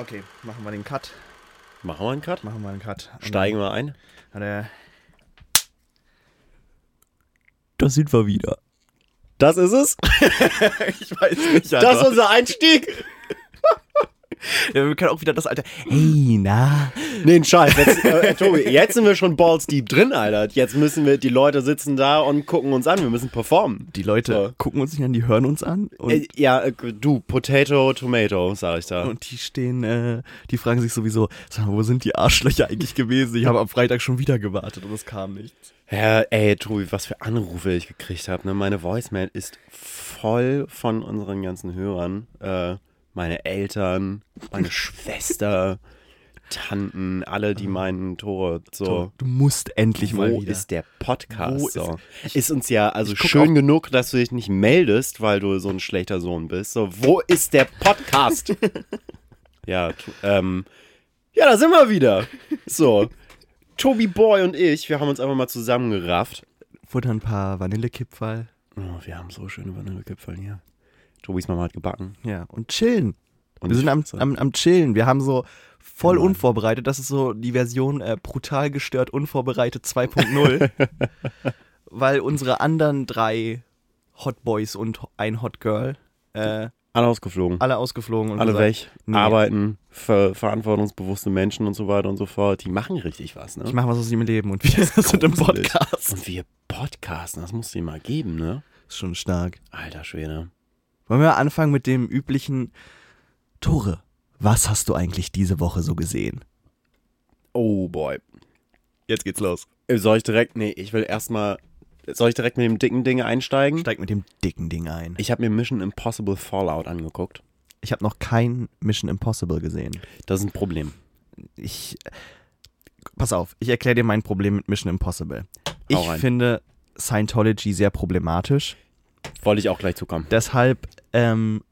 Okay, machen wir den Cut. Machen wir einen Cut? Machen wir einen Cut. Und Steigen wir ein? Da sind wir wieder. Das ist es? Ich weiß nicht, Das ist unser Einstieg? ja, wir können auch wieder das alte. Hey, na. Nee, ein Scheiß. Jetzt, äh, Tobi, jetzt sind wir schon balls deep drin, Alter. Jetzt müssen wir, die Leute sitzen da und gucken uns an. Wir müssen performen. Die Leute So. gucken uns nicht an, die hören uns an. Äh, ja, äh, du, Potato, Tomato, sag ich da. und die stehen, äh, die fragen sich sowieso, sag mal, wo sind die Arschlöcher eigentlich gewesen? Ich habe am Freitag schon wieder gewartet und es kam nichts. Ja, ey, Tobi, was für Anrufe ich gekriegt habe. Ne? Meine Voicemail ist voll von unseren ganzen Hörern. Äh, meine Eltern, meine Schwester, Tanten, alle, die meinen Tore so. Du musst endlich mal Wo ist der Podcast? Wo ist- so? ist, uns ja also schön genug, dass du dich nicht meldest, weil du so ein schlechter Sohn bist. So, wo ist der Podcast? ja, ähm, ja, da sind wir wieder. So, Tobi Boy und ich, wir haben uns einfach mal zusammengerafft. Futter ein paar Vanillekipferl. Oh, wir haben so schöne Vanillekipferl hier. Tobis Mama hat gebacken. Ja, und chillen. Und wir sind am, am, am Chillen. Wir haben so voll Genau. unvorbereitet. Das ist so die Version äh, brutal gestört, unvorbereitet 2.0. weil unsere anderen drei Hot Boys und ein Hot Girl äh, alle ausgeflogen. alle ausgeflogen und Alle gesagt, weg, nee. arbeiten, ver verantwortungsbewusste Menschen und so weiter und so fort. Die machen richtig was, ne? Ich mache was aus ihrem Leben und wir sind im. Podcast. Und wir podcasten, das muss dir mal geben, ne? Ist schon stark. Alter Schwede. Wollen wir anfangen mit dem üblichen Tore? Was hast du eigentlich diese Woche so gesehen? Oh boy. Jetzt geht's los. Soll ich direkt, nee, ich will erstmal, soll ich direkt mit dem dicken Ding einsteigen? Steig mit dem dicken Ding ein. Ich habe mir Mission Impossible Fallout angeguckt. Ich habe noch kein Mission Impossible gesehen. Das ist ein Problem. Ich. Pass auf, ich erkläre dir mein Problem mit Mission Impossible. Ich finde Scientology sehr problematisch. Wollte ich auch gleich zukommen. Deshalb ähm,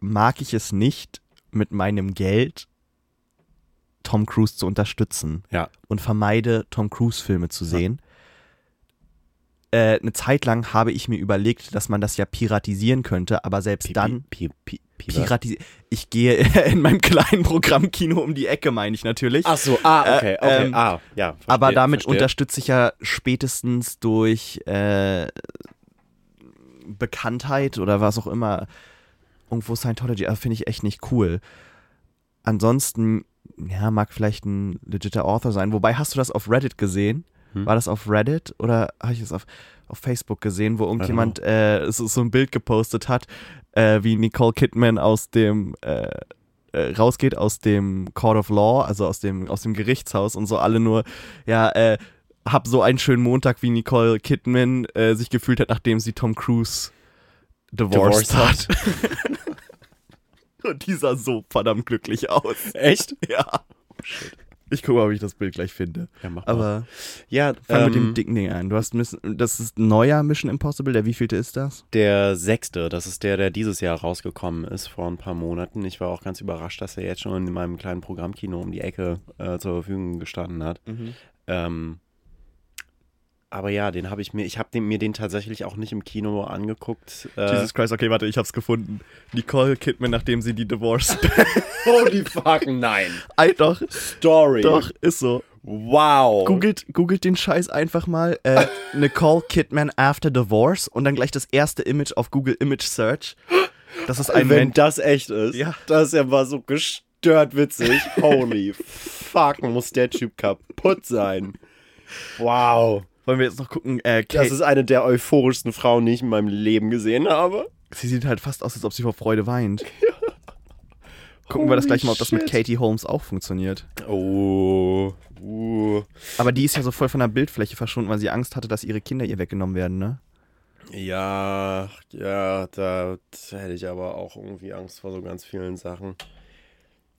mag ich es nicht, mit meinem Geld Tom Cruise zu unterstützen Ja. und vermeide, Tom Cruise-Filme zu sehen. Äh, eine Zeit lang habe ich mir überlegt, dass man das ja piratisieren könnte, aber selbst Pi- dann Pi- Pi- Pi- Pi- piratisieren. Ich gehe in meinem kleinen Programmkino um die Ecke, meine ich natürlich. Ach so, ah, okay, Äh, okay, ähm, ah, ja. Verstehe, aber damit verstehe. unterstütze ich ja spätestens durch äh, Bekanntheit oder was auch immer irgendwo Scientology. Also finde ich echt nicht cool. Ansonsten, ja, mag vielleicht ein legitter Author sein. Wobei, hast du das auf Reddit gesehen? Hm? War das auf Reddit oder habe ich es auf, auf Facebook gesehen, wo irgendjemand äh, so, so ein Bild gepostet hat, äh, wie Nicole Kidman aus dem äh, äh, rausgeht aus dem Court of Law, also aus dem, aus dem Gerichtshaus und so alle nur, ja, äh, hab so einen schönen Montag, wie Nicole Kidman äh, sich gefühlt hat, nachdem sie Tom Cruise divorced, Divorced hat. und die sah so verdammt glücklich aus. Echt? Ja. Ich gucke mal, ob ich das Bild gleich finde. Ja, mach mal. Aber ja, fang mit ähm, dem dicken Ding an. Du hast Miss, das ist neuer Mission Impossible. Der wievielte ist das? Der sechste, das ist der, der dieses Jahr rausgekommen ist, vor ein paar Monaten. Ich war auch ganz überrascht, dass er jetzt schon in meinem kleinen Programmkino um die Ecke äh, zur Verfügung gestanden hat. Ähm, aber ja, den habe ich mir, ich habe mir den tatsächlich auch nicht im Kino angeguckt. Äh, Jesus Christ, okay, warte, ich hab's gefunden. Nicole Kidman, nachdem sie die Divorce. holy fuck, nein. Ei, doch, Story. doch, ist so. Wow. Googelt, googelt den Scheiß einfach mal. Äh, Nicole Kidman after divorce und dann gleich das erste Image auf Google Image Search. Das ist ein Wenn Mensch. das echt ist, Ja. das ist ja mal so gestört witzig. Holy fuck, muss der Typ kaputt sein. Wow. Wollen wir jetzt noch gucken? Äh, Das ist eine der euphorischsten Frauen, die ich in meinem Leben gesehen habe. sie sieht halt fast aus, als ob sie vor Freude weint. Gucken wir das Holy gleich mal, ob das mit shit. Katie Holmes auch funktioniert. Oh. Uh. Aber die ist ja so voll von der Bildfläche verschwunden, weil sie Angst hatte, dass ihre Kinder ihr weggenommen werden, ne? Ja, ja, da hätte ich aber auch irgendwie Angst vor so ganz vielen Sachen.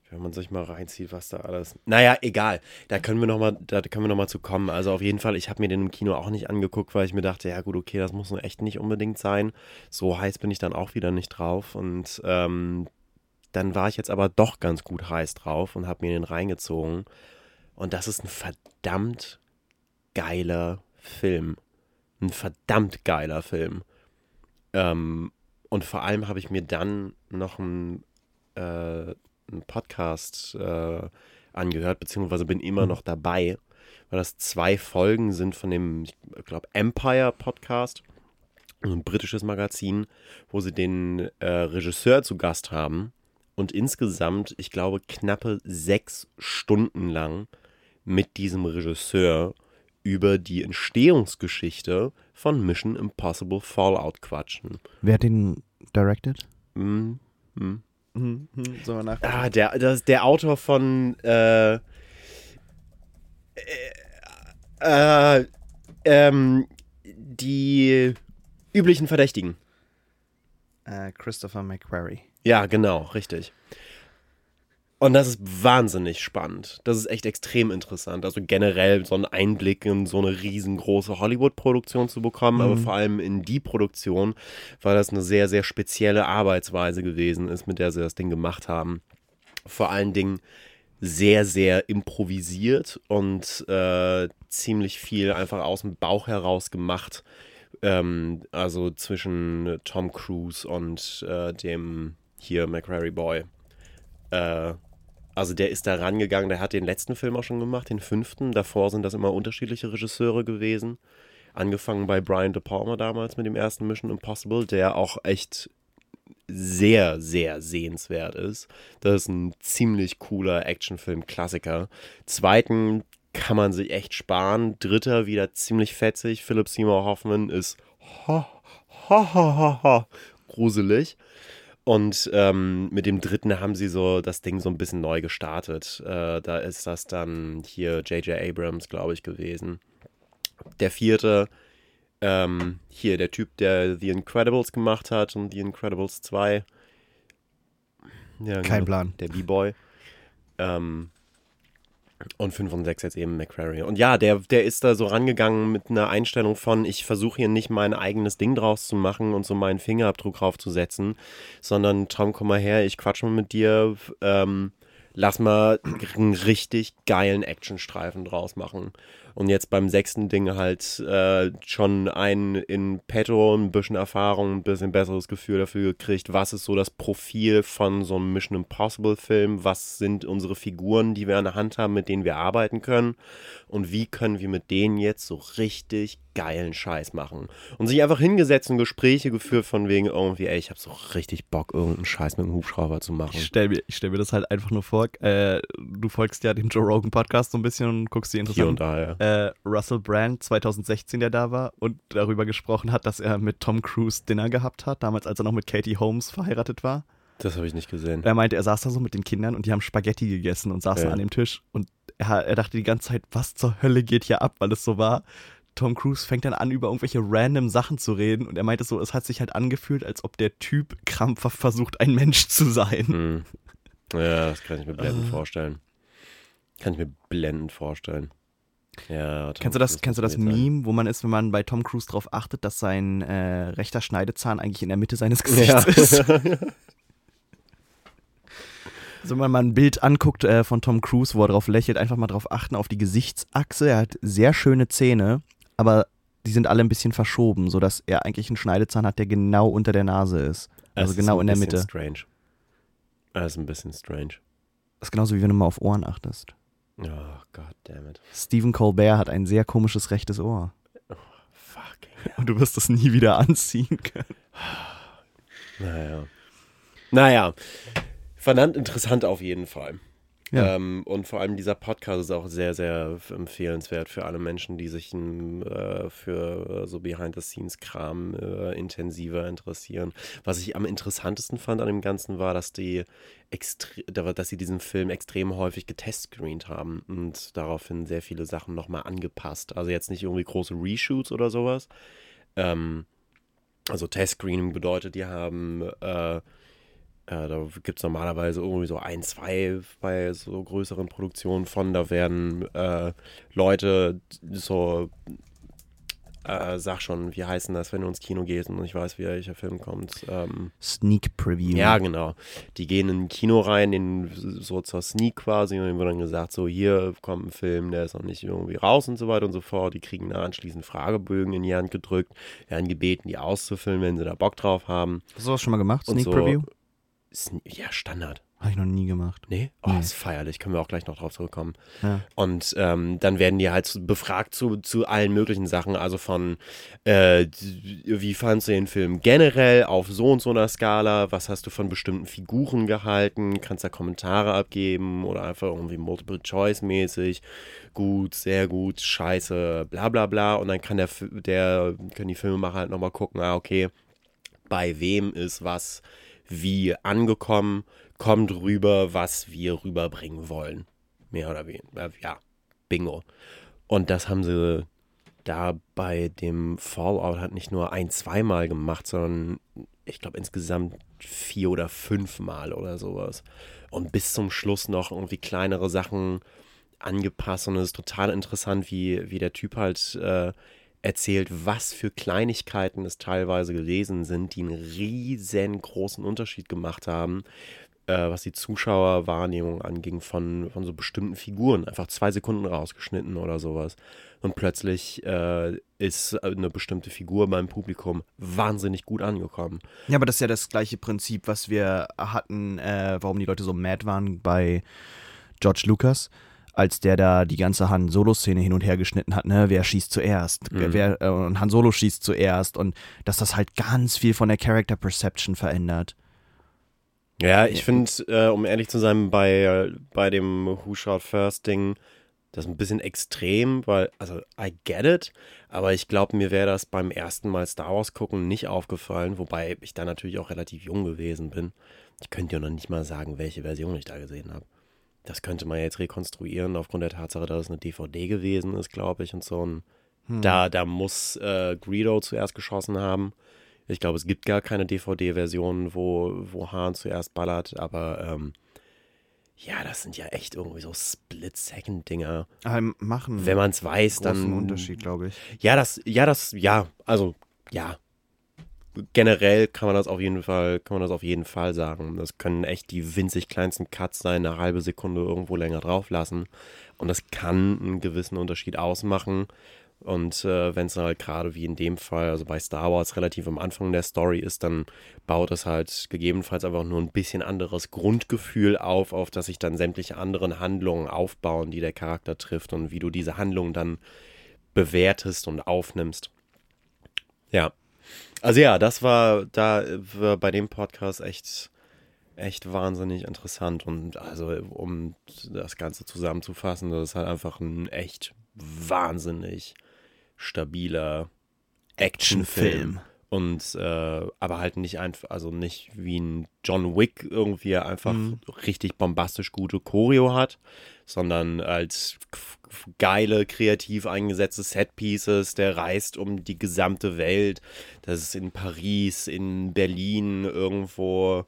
Wenn man sich mal reinzieht, was da alles. Naja, egal. Da können wir noch mal, da können wir noch mal zu kommen. Also auf jeden Fall, ich habe mir den im Kino auch nicht angeguckt, weil ich mir dachte, ja gut, okay, das muss nun echt nicht unbedingt sein. So heiß bin ich dann auch wieder nicht drauf. Und ähm, dann war ich jetzt aber doch ganz gut heiß drauf und habe mir den reingezogen. Und das ist ein verdammt geiler Film. Ein verdammt geiler Film. Ähm, und vor allem habe ich mir dann noch ein, äh, einen Podcast äh, angehört, beziehungsweise bin immer Mhm. noch dabei, weil das zwei Folgen sind von dem, ich glaube, Empire Podcast, ein britisches Magazin, wo sie den äh, Regisseur zu Gast haben und insgesamt, ich glaube, knappe sechs Stunden lang mit diesem Regisseur über die Entstehungsgeschichte von Mission Impossible Fallout quatschen. Wer hat den directed? Hm, hm. Mhm. Sollen wir? Ah, der, das, der Autor von äh, äh, äh, ähm, die üblichen Verdächtigen. Äh, Christopher McQuarrie. Ja, genau, richtig. Und das ist wahnsinnig spannend. Das ist echt extrem interessant. Also generell so einen Einblick in so eine riesengroße Hollywood-Produktion zu bekommen, aber vor allem in die Produktion, weil das eine sehr, sehr spezielle Arbeitsweise gewesen ist, mit der sie das Ding gemacht haben. Vor allen Dingen sehr, sehr improvisiert und äh, ziemlich viel einfach aus dem Bauch heraus gemacht. Ähm, also zwischen Tom Cruise und äh, dem hier McCrary Boy. Äh, also der ist da rangegangen, der hat den letzten Film auch schon gemacht, den fünften. Davor sind das immer unterschiedliche Regisseure gewesen. Angefangen bei Brian De Palma damals mit dem ersten Mission Impossible, der auch echt sehr, sehr sehenswert ist. Das ist ein ziemlich cooler Actionfilm-Klassiker. Zweiten kann man sich echt sparen. Dritter wieder ziemlich fetzig. Philip Seymour Hoffman ist ha, ha, ha, ha, ha, gruselig. Und ähm, mit dem dritten haben sie so das Ding so ein bisschen neu gestartet. Äh, da ist das dann hier J.J. Abrams, glaube ich, gewesen. Der vierte, ähm, hier der Typ, der The Incredibles gemacht hat und The Incredibles 2. Ja, Kein genau, Plan. Der B-Boy. Ähm, und 5 und 6 jetzt eben McCrary. Und ja, der, der ist da so rangegangen mit einer Einstellung von, ich versuche hier nicht mein eigenes Ding draus zu machen und so meinen Fingerabdruck draufzusetzen, sondern Tom, komm mal her, ich quatsch mal mit dir, ähm, lass mal einen richtig geilen Actionstreifen draus machen. Und jetzt beim sechsten Ding halt äh, schon einen in petto, ein bisschen Erfahrung, ein bisschen besseres Gefühl dafür gekriegt, was ist so das Profil von so einem Mission Impossible Film, was sind unsere Figuren, die wir an der Hand haben, mit denen wir arbeiten können und wie können wir mit denen jetzt so richtig geilen Scheiß machen. Und sich einfach hingesetzt und Gespräche geführt von wegen irgendwie, ey, ich hab so richtig Bock, irgendeinen Scheiß mit dem Hubschrauber zu machen. Ich stelle mir, ich stell mir das halt einfach nur vor. Äh, du folgst ja dem Joe Rogan Podcast so ein bisschen und guckst die Hier und da, ja. Äh, Russell Brand 2016, der da war und darüber gesprochen hat, dass er mit Tom Cruise Dinner gehabt hat, damals als er noch mit Katie Holmes verheiratet war. Das habe ich nicht gesehen. Er meinte, er saß da so mit den Kindern und die haben Spaghetti gegessen und saßen Ja. an dem Tisch und er, er dachte die ganze Zeit, was zur Hölle geht hier ab, weil es so war. Tom Cruise fängt dann an, über irgendwelche random Sachen zu reden und er meinte so, es hat sich halt angefühlt, als ob der Typ krampfhaft versucht, ein Mensch zu sein. Hm. Ja, das kann ich mir blendend Ah. vorstellen. Kann ich mir blendend vorstellen. Ja, Kennst du das, Cruise kennst du das. Meme, wo man ist, wenn man bei Tom Cruise drauf achtet, dass sein äh, rechter Schneidezahn eigentlich in der Mitte seines Gesichts ist? Also wenn man mal ein Bild anguckt äh, von Tom Cruise, wo er drauf lächelt, einfach mal drauf achten auf die Gesichtsachse. Er hat sehr schöne Zähne, aber die sind alle ein bisschen verschoben, sodass er eigentlich einen Schneidezahn hat, der genau unter der Nase ist. Also Es ist genau ein in der bisschen Mitte. strange. Das ist ein bisschen strange. Das ist genauso wie wenn du mal auf Ohren achtest. Oh, god damn it. Stephen Colbert hat ein sehr komisches rechtes Ohr. Fuck. Und du wirst es nie wieder anziehen können. Naja. Naja. Verdammt interessant auf jeden Fall. Ja. Ähm, und vor allem dieser Podcast ist auch sehr, sehr empfehlenswert für alle Menschen, die sich ähm, äh, für äh, so Behind-the-Scenes-Kram äh, intensiver interessieren. Was ich am interessantesten fand an dem Ganzen war, dass die dass sie diesen Film extrem häufig getestscreent haben und daraufhin sehr viele Sachen nochmal angepasst. Also jetzt nicht irgendwie große Reshoots oder sowas. Ähm, also Testscreening bedeutet, die haben äh, da gibt es normalerweise irgendwie so ein, zwei bei so größeren Produktionen von. Da werden äh, Leute so, äh, sag schon, wie heißen das, wenn du ins Kino gehst und ich weiß, wie welcher Film kommt. Ähm, Sneak Preview. ja, genau. Die gehen in ein Kino rein, den, so zur Sneak quasi, und denen wird dann gesagt, so hier kommt ein Film, der ist noch nicht irgendwie raus und so weiter und so fort. Die kriegen da anschließend Fragebögen in die Hand gedrückt, werden gebeten, die auszufüllen, wenn sie da Bock drauf haben. Hast du das schon mal gemacht? Sneak so- Preview? Sne- Ja, Standard. Habe ich noch nie gemacht. Nee? Oh, Nee. ist feierlich. Können wir auch gleich noch drauf zurückkommen. Ja. Und ähm, dann werden die halt befragt zu, zu allen möglichen Sachen. Also von, äh, wie fandst du den Film generell auf so und so einer Skala? Was hast du von bestimmten Figuren gehalten? Kannst da Kommentare abgeben oder einfach irgendwie Multiple-Choice-mäßig? Gut, sehr gut, scheiße, bla bla bla. Und dann kann der, der können die Filmemacher halt nochmal gucken, ah, okay, bei wem ist was wie angekommen, kommt rüber, was wir rüberbringen wollen. Mehr oder weniger. Ja, bingo. Und das haben sie da bei dem Fallout halt nicht nur ein, zweimal gemacht, sondern ich glaube insgesamt vier oder fünfmal oder sowas. Und bis zum Schluss noch irgendwie kleinere Sachen angepasst. Und es ist total interessant, wie, wie der Typ halt äh, erzählt, was für Kleinigkeiten es teilweise gewesen sind, die einen riesengroßen Unterschied gemacht haben, äh, was die Zuschauerwahrnehmung anging von, von so bestimmten Figuren. Einfach zwei Sekunden rausgeschnitten oder sowas. Und plötzlich äh, ist eine bestimmte Figur beim Publikum wahnsinnig gut angekommen. Ja, aber das ist ja das gleiche Prinzip, was wir hatten, äh, warum die Leute so mad waren bei George Lucas, als der da die ganze Han Solo-Szene hin und her geschnitten hat, ne? Wer schießt zuerst? Mhm. Wer, äh, und Han Solo schießt zuerst und dass das halt ganz viel von der Character Perception verändert. Ja, ich finde, äh, um ehrlich zu sein, bei, bei dem Who Shot First Ding, das ist ein bisschen extrem, weil, also, I get it, aber ich glaube, mir wäre das beim ersten Mal Star Wars gucken nicht aufgefallen, wobei ich da natürlich auch relativ jung gewesen bin. Ich könnte ja noch nicht mal sagen, welche Version ich da gesehen habe. Das könnte man jetzt rekonstruieren aufgrund der Tatsache, dass es eine DVD gewesen ist, glaube ich, und so ein. Da, da muss äh, Greedo zuerst geschossen haben. Ich glaube, es gibt gar keine DVD-Version, wo, wo Hahn zuerst ballert, aber ähm, ja, das sind ja echt irgendwie so Split-Second-Dinger. Machen Wenn man es weiß, dann. Unterschied, glaube ich. Ja, das, ja, das, ja, also, ja. Generell kann man das auf jeden Fall, kann man das auf jeden Fall sagen. Das können echt die winzig kleinsten Cuts sein, eine halbe Sekunde irgendwo länger drauf lassen. Und das kann einen gewissen Unterschied ausmachen. Und äh, wenn es halt gerade wie in dem Fall, also bei Star Wars relativ am Anfang der Story ist, dann baut es halt gegebenenfalls einfach nur ein bisschen anderes Grundgefühl auf, auf das sich dann sämtliche anderen Handlungen aufbauen, die der Charakter trifft und wie du diese Handlungen dann bewertest und aufnimmst. Ja. Also ja, das war da war bei dem Podcast echt, echt wahnsinnig interessant. Und also, um das Ganze zusammenzufassen, das ist halt einfach ein echt wahnsinnig stabiler Actionfilm. Und äh, aber halt nicht einfach, also nicht wie ein John Wick irgendwie einfach richtig bombastisch gute Choreo hat, sondern als geile, kreativ eingesetzte Setpieces, der reist um die gesamte Welt. Das ist in Paris, in Berlin, irgendwo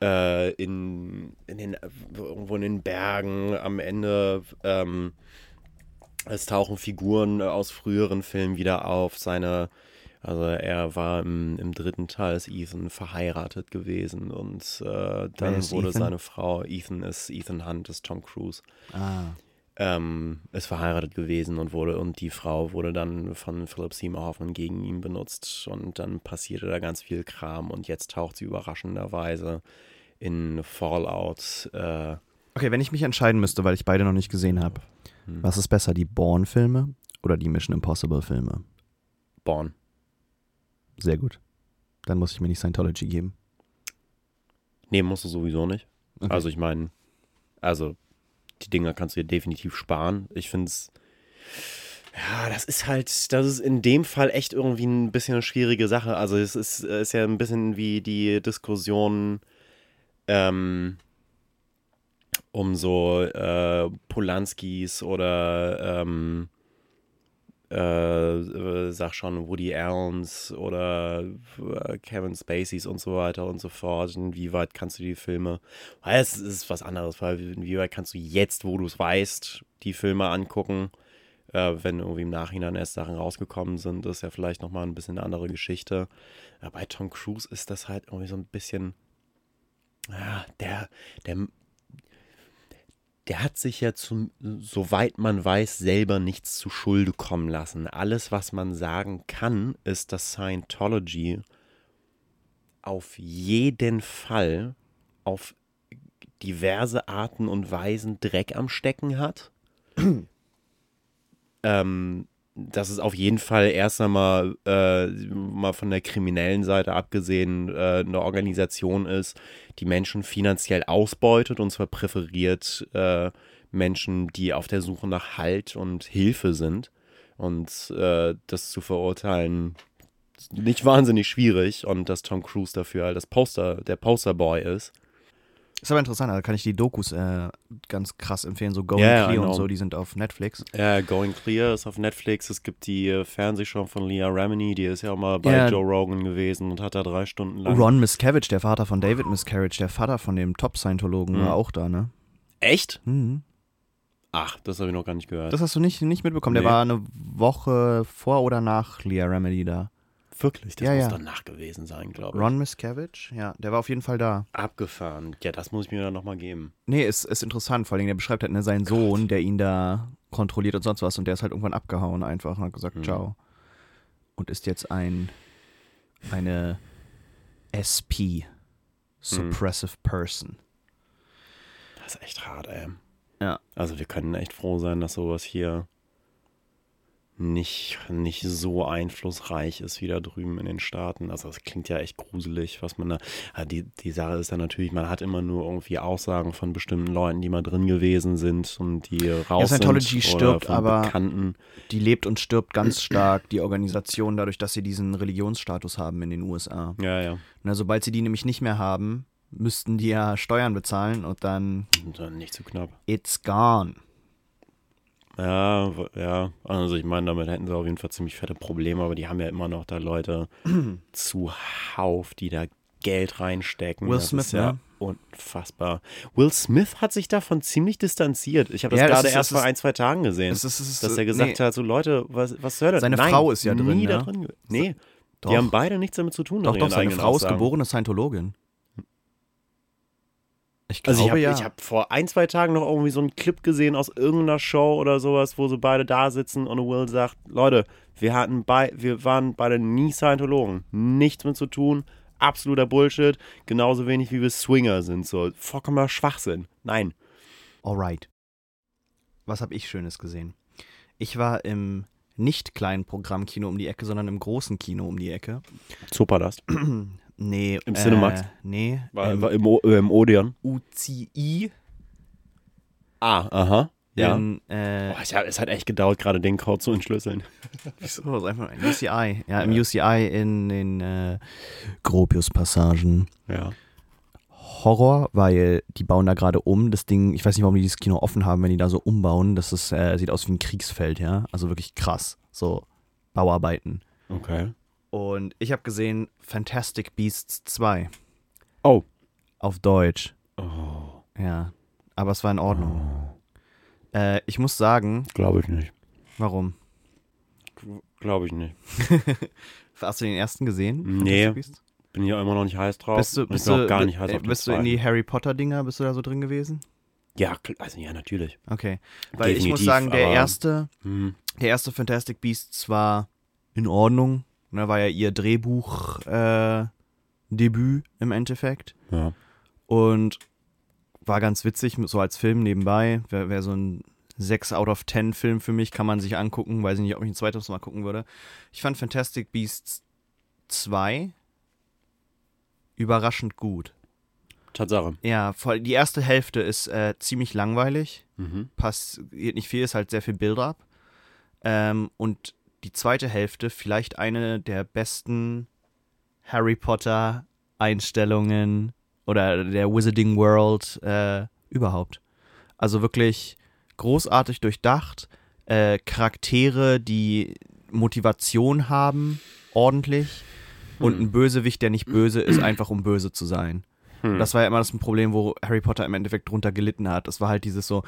äh, in, in den, irgendwo in den Bergen. Am Ende ähm, es tauchen Figuren aus früheren Filmen wieder auf. Seine, also er war im, im dritten Teil ist Ethan verheiratet gewesen und äh, dann wurde Ethan? seine Frau, Ethan ist Ethan Hunt, ist Tom Cruise, Ah. ähm, ist verheiratet gewesen und wurde und die Frau wurde dann von Philip Seymour Hoffman gegen ihn benutzt und dann passierte da ganz viel Kram und jetzt taucht sie überraschenderweise in Fallout äh, Okay, wenn ich mich entscheiden müsste, weil ich beide noch nicht gesehen habe, Hm. was ist besser, die Bourne-Filme oder die Mission Impossible-Filme? Born. Sehr gut. Dann muss ich mir nicht Scientology geben. Nee, musst du sowieso nicht. Okay. Also ich meine, also die Dinger kannst du dir definitiv sparen. Ich finde es, ja, das ist halt, das ist in dem Fall echt irgendwie ein bisschen eine schwierige Sache. Also es ist, ist ja ein bisschen wie die Diskussion ähm, um so äh, Polanskis oder ähm, äh, äh, sag schon Woody Allens oder äh, Kevin Spaceys und so weiter und so fort. Inwieweit kannst du die Filme, weil es ist was anderes, weil inwieweit kannst du jetzt, wo du es weißt, die Filme angucken, äh, wenn irgendwie im Nachhinein erst Sachen rausgekommen sind, ist ja vielleicht nochmal ein bisschen eine andere Geschichte. Ja, bei Tom Cruise ist das halt irgendwie so ein bisschen, ja, der, der, der hat sich ja zum, soweit man weiß, selber nichts zu Schulde kommen lassen. Alles, was man sagen kann, ist, dass Scientology auf jeden Fall auf diverse Arten und Weisen Dreck am Stecken hat. ähm, dass es auf jeden Fall erst einmal äh, mal von der kriminellen Seite abgesehen äh, eine Organisation ist, die Menschen finanziell ausbeutet und zwar präferiert äh, Menschen, die auf der Suche nach Halt und Hilfe sind. Und äh, das zu verurteilen, nicht wahnsinnig schwierig und dass Tom Cruise dafür halt das Poster, der Posterboy ist. Ist aber interessant, da kann ich die Dokus äh, ganz krass empfehlen, so Going ja, Clear und genau. so, die sind auf Netflix. Ja, Going Clear ist auf Netflix. Es gibt die äh, Fernsehshow von Leah Remini, die ist ja auch mal bei Ja. Joe Rogan gewesen und hat da drei Stunden lang. Ron Miscavige, der Vater von David Miscavige, der Vater von dem Top-Scientologen, Mhm. war auch da, ne? Echt? Mhm. Ach, das habe ich noch gar nicht gehört. Das hast du nicht, nicht mitbekommen. Der Nee. war eine Woche vor oder nach Leah Remedy da. Wirklich? Das Ja, muss ja. danach gewesen sein, glaube ich. Ron Miscavige, ja, der war auf jeden Fall da. Abgefahren. Ja, das muss ich mir dann nochmal geben. Nee, ist, ist interessant, vor allem der beschreibt halt ne, seinen Sohn, der ihn da kontrolliert und sonst was und der ist halt irgendwann abgehauen einfach und hat gesagt, Mhm. ciao. Und ist jetzt ein, eine SP, Suppressive Person. Das ist echt hart, ey. Ja. Also wir können echt froh sein, dass sowas hier nicht, nicht so einflussreich ist wie da drüben in den Staaten. Also das klingt ja echt gruselig, was man da. Die, die Sache ist ja natürlich, man hat immer nur irgendwie Aussagen von bestimmten Leuten, die mal drin gewesen sind und die raus Scientology sind. stirbt, aber- Bekannten. Die lebt und stirbt ganz stark, die Organisation, dadurch, dass sie diesen Religionsstatus haben in den USA. Ja, ja. Na, sobald sie die nämlich nicht mehr haben, müssten die ja Steuern bezahlen und dann Und dann nicht zu knapp. it's gone. Ja, ja. Also ich meine, damit hätten sie auf jeden Fall ziemlich fette Probleme, aber die haben ja immer noch da Leute zuhauf, die da Geld reinstecken. Will das Smith, ja ne? unfassbar. Will Smith hat sich davon ziemlich distanziert. Ich habe das Ja, gerade erst vor ein, zwei Tagen gesehen. Es ist- ist- dass er gesagt nee. hat, so Leute, was, was soll das? Seine Nein, Frau ist ja drin, Nie ne? da drin. ge- Nee, Doch. die haben beide nichts damit zu tun. Doch, doch, seine Frau ist geborene Scientologin. Ich glaube Also ich habe ja. hab vor ein, zwei Tagen noch irgendwie so einen Clip gesehen aus irgendeiner Show oder sowas, wo sie beide da sitzen und Will sagt, Leute, wir hatten bei, wir waren beide nie Scientologen. Nichts mit zu tun, absoluter Bullshit, genauso wenig wie wir Swinger sind. So, vollkommener Schwachsinn. Nein. Alright. Was habe ich Schönes gesehen? Ich war im nicht kleinen Programmkino um die Ecke, sondern im großen Kino um die Ecke. Superlast. Nee. Im äh, Cinemax? Nee. War, im war im, O- im Odeon. UCI. Ah, aha. Ja. In, äh, Boah, es, hat, es hat echt gedauert, gerade den Code zu entschlüsseln. so, ist einfach ein UCI. Ja, im UCI in den äh, Gropius-Passagen. Ja. Horror, weil die bauen da gerade um. Das Ding, ich weiß nicht, warum die dieses Kino offen haben, wenn die da so umbauen. Das ist, äh, sieht aus wie ein Kriegsfeld, ja. Also wirklich krass. So Bauarbeiten. Okay. Und ich habe gesehen Fantastic Beasts 2 Oh. auf Deutsch. Oh. Ja. Aber es war in Ordnung. Äh, ich muss sagen, Glaube ich nicht. warum? Glaube ich nicht. Hast du den ersten gesehen? Nee. Bin hier immer noch nicht heiß drauf. Bist du, bist du, auch gar nicht heiß äh, auf den bist du in die Harry Potter Dinger, bist du da so drin gewesen? Ja, also ja, natürlich. Okay. Weil ich muss Definitiv, sagen, der aber- erste, Hm. der erste Fantastic Beasts war in Ordnung. Ne, war ja ihr Drehbuch äh, im Endeffekt. Ja. Und war ganz witzig, so als Film nebenbei. Wäre wär so ein 6 out of 10 Film für mich, kann man sich angucken. Weiß ich nicht, ob ich ein zweites Mal gucken würde. Ich fand Fantastic Beasts 2 überraschend gut. Tatsache. Ja, voll, die erste Hälfte ist äh, ziemlich langweilig. Mhm. Passiert nicht viel, ist halt sehr viel Build-up. Ähm, und die zweite Hälfte vielleicht eine der besten Harry Potter Einstellungen oder der Wizarding World äh, überhaupt. Also wirklich großartig durchdacht. Äh, Charaktere, die Motivation haben, ordentlich. Und ein Bösewicht, der nicht böse ist, einfach um böse zu sein. Hm. Das war ja immer das Problem, wo Harry Potter im Endeffekt drunter gelitten hat. Das war halt dieses so,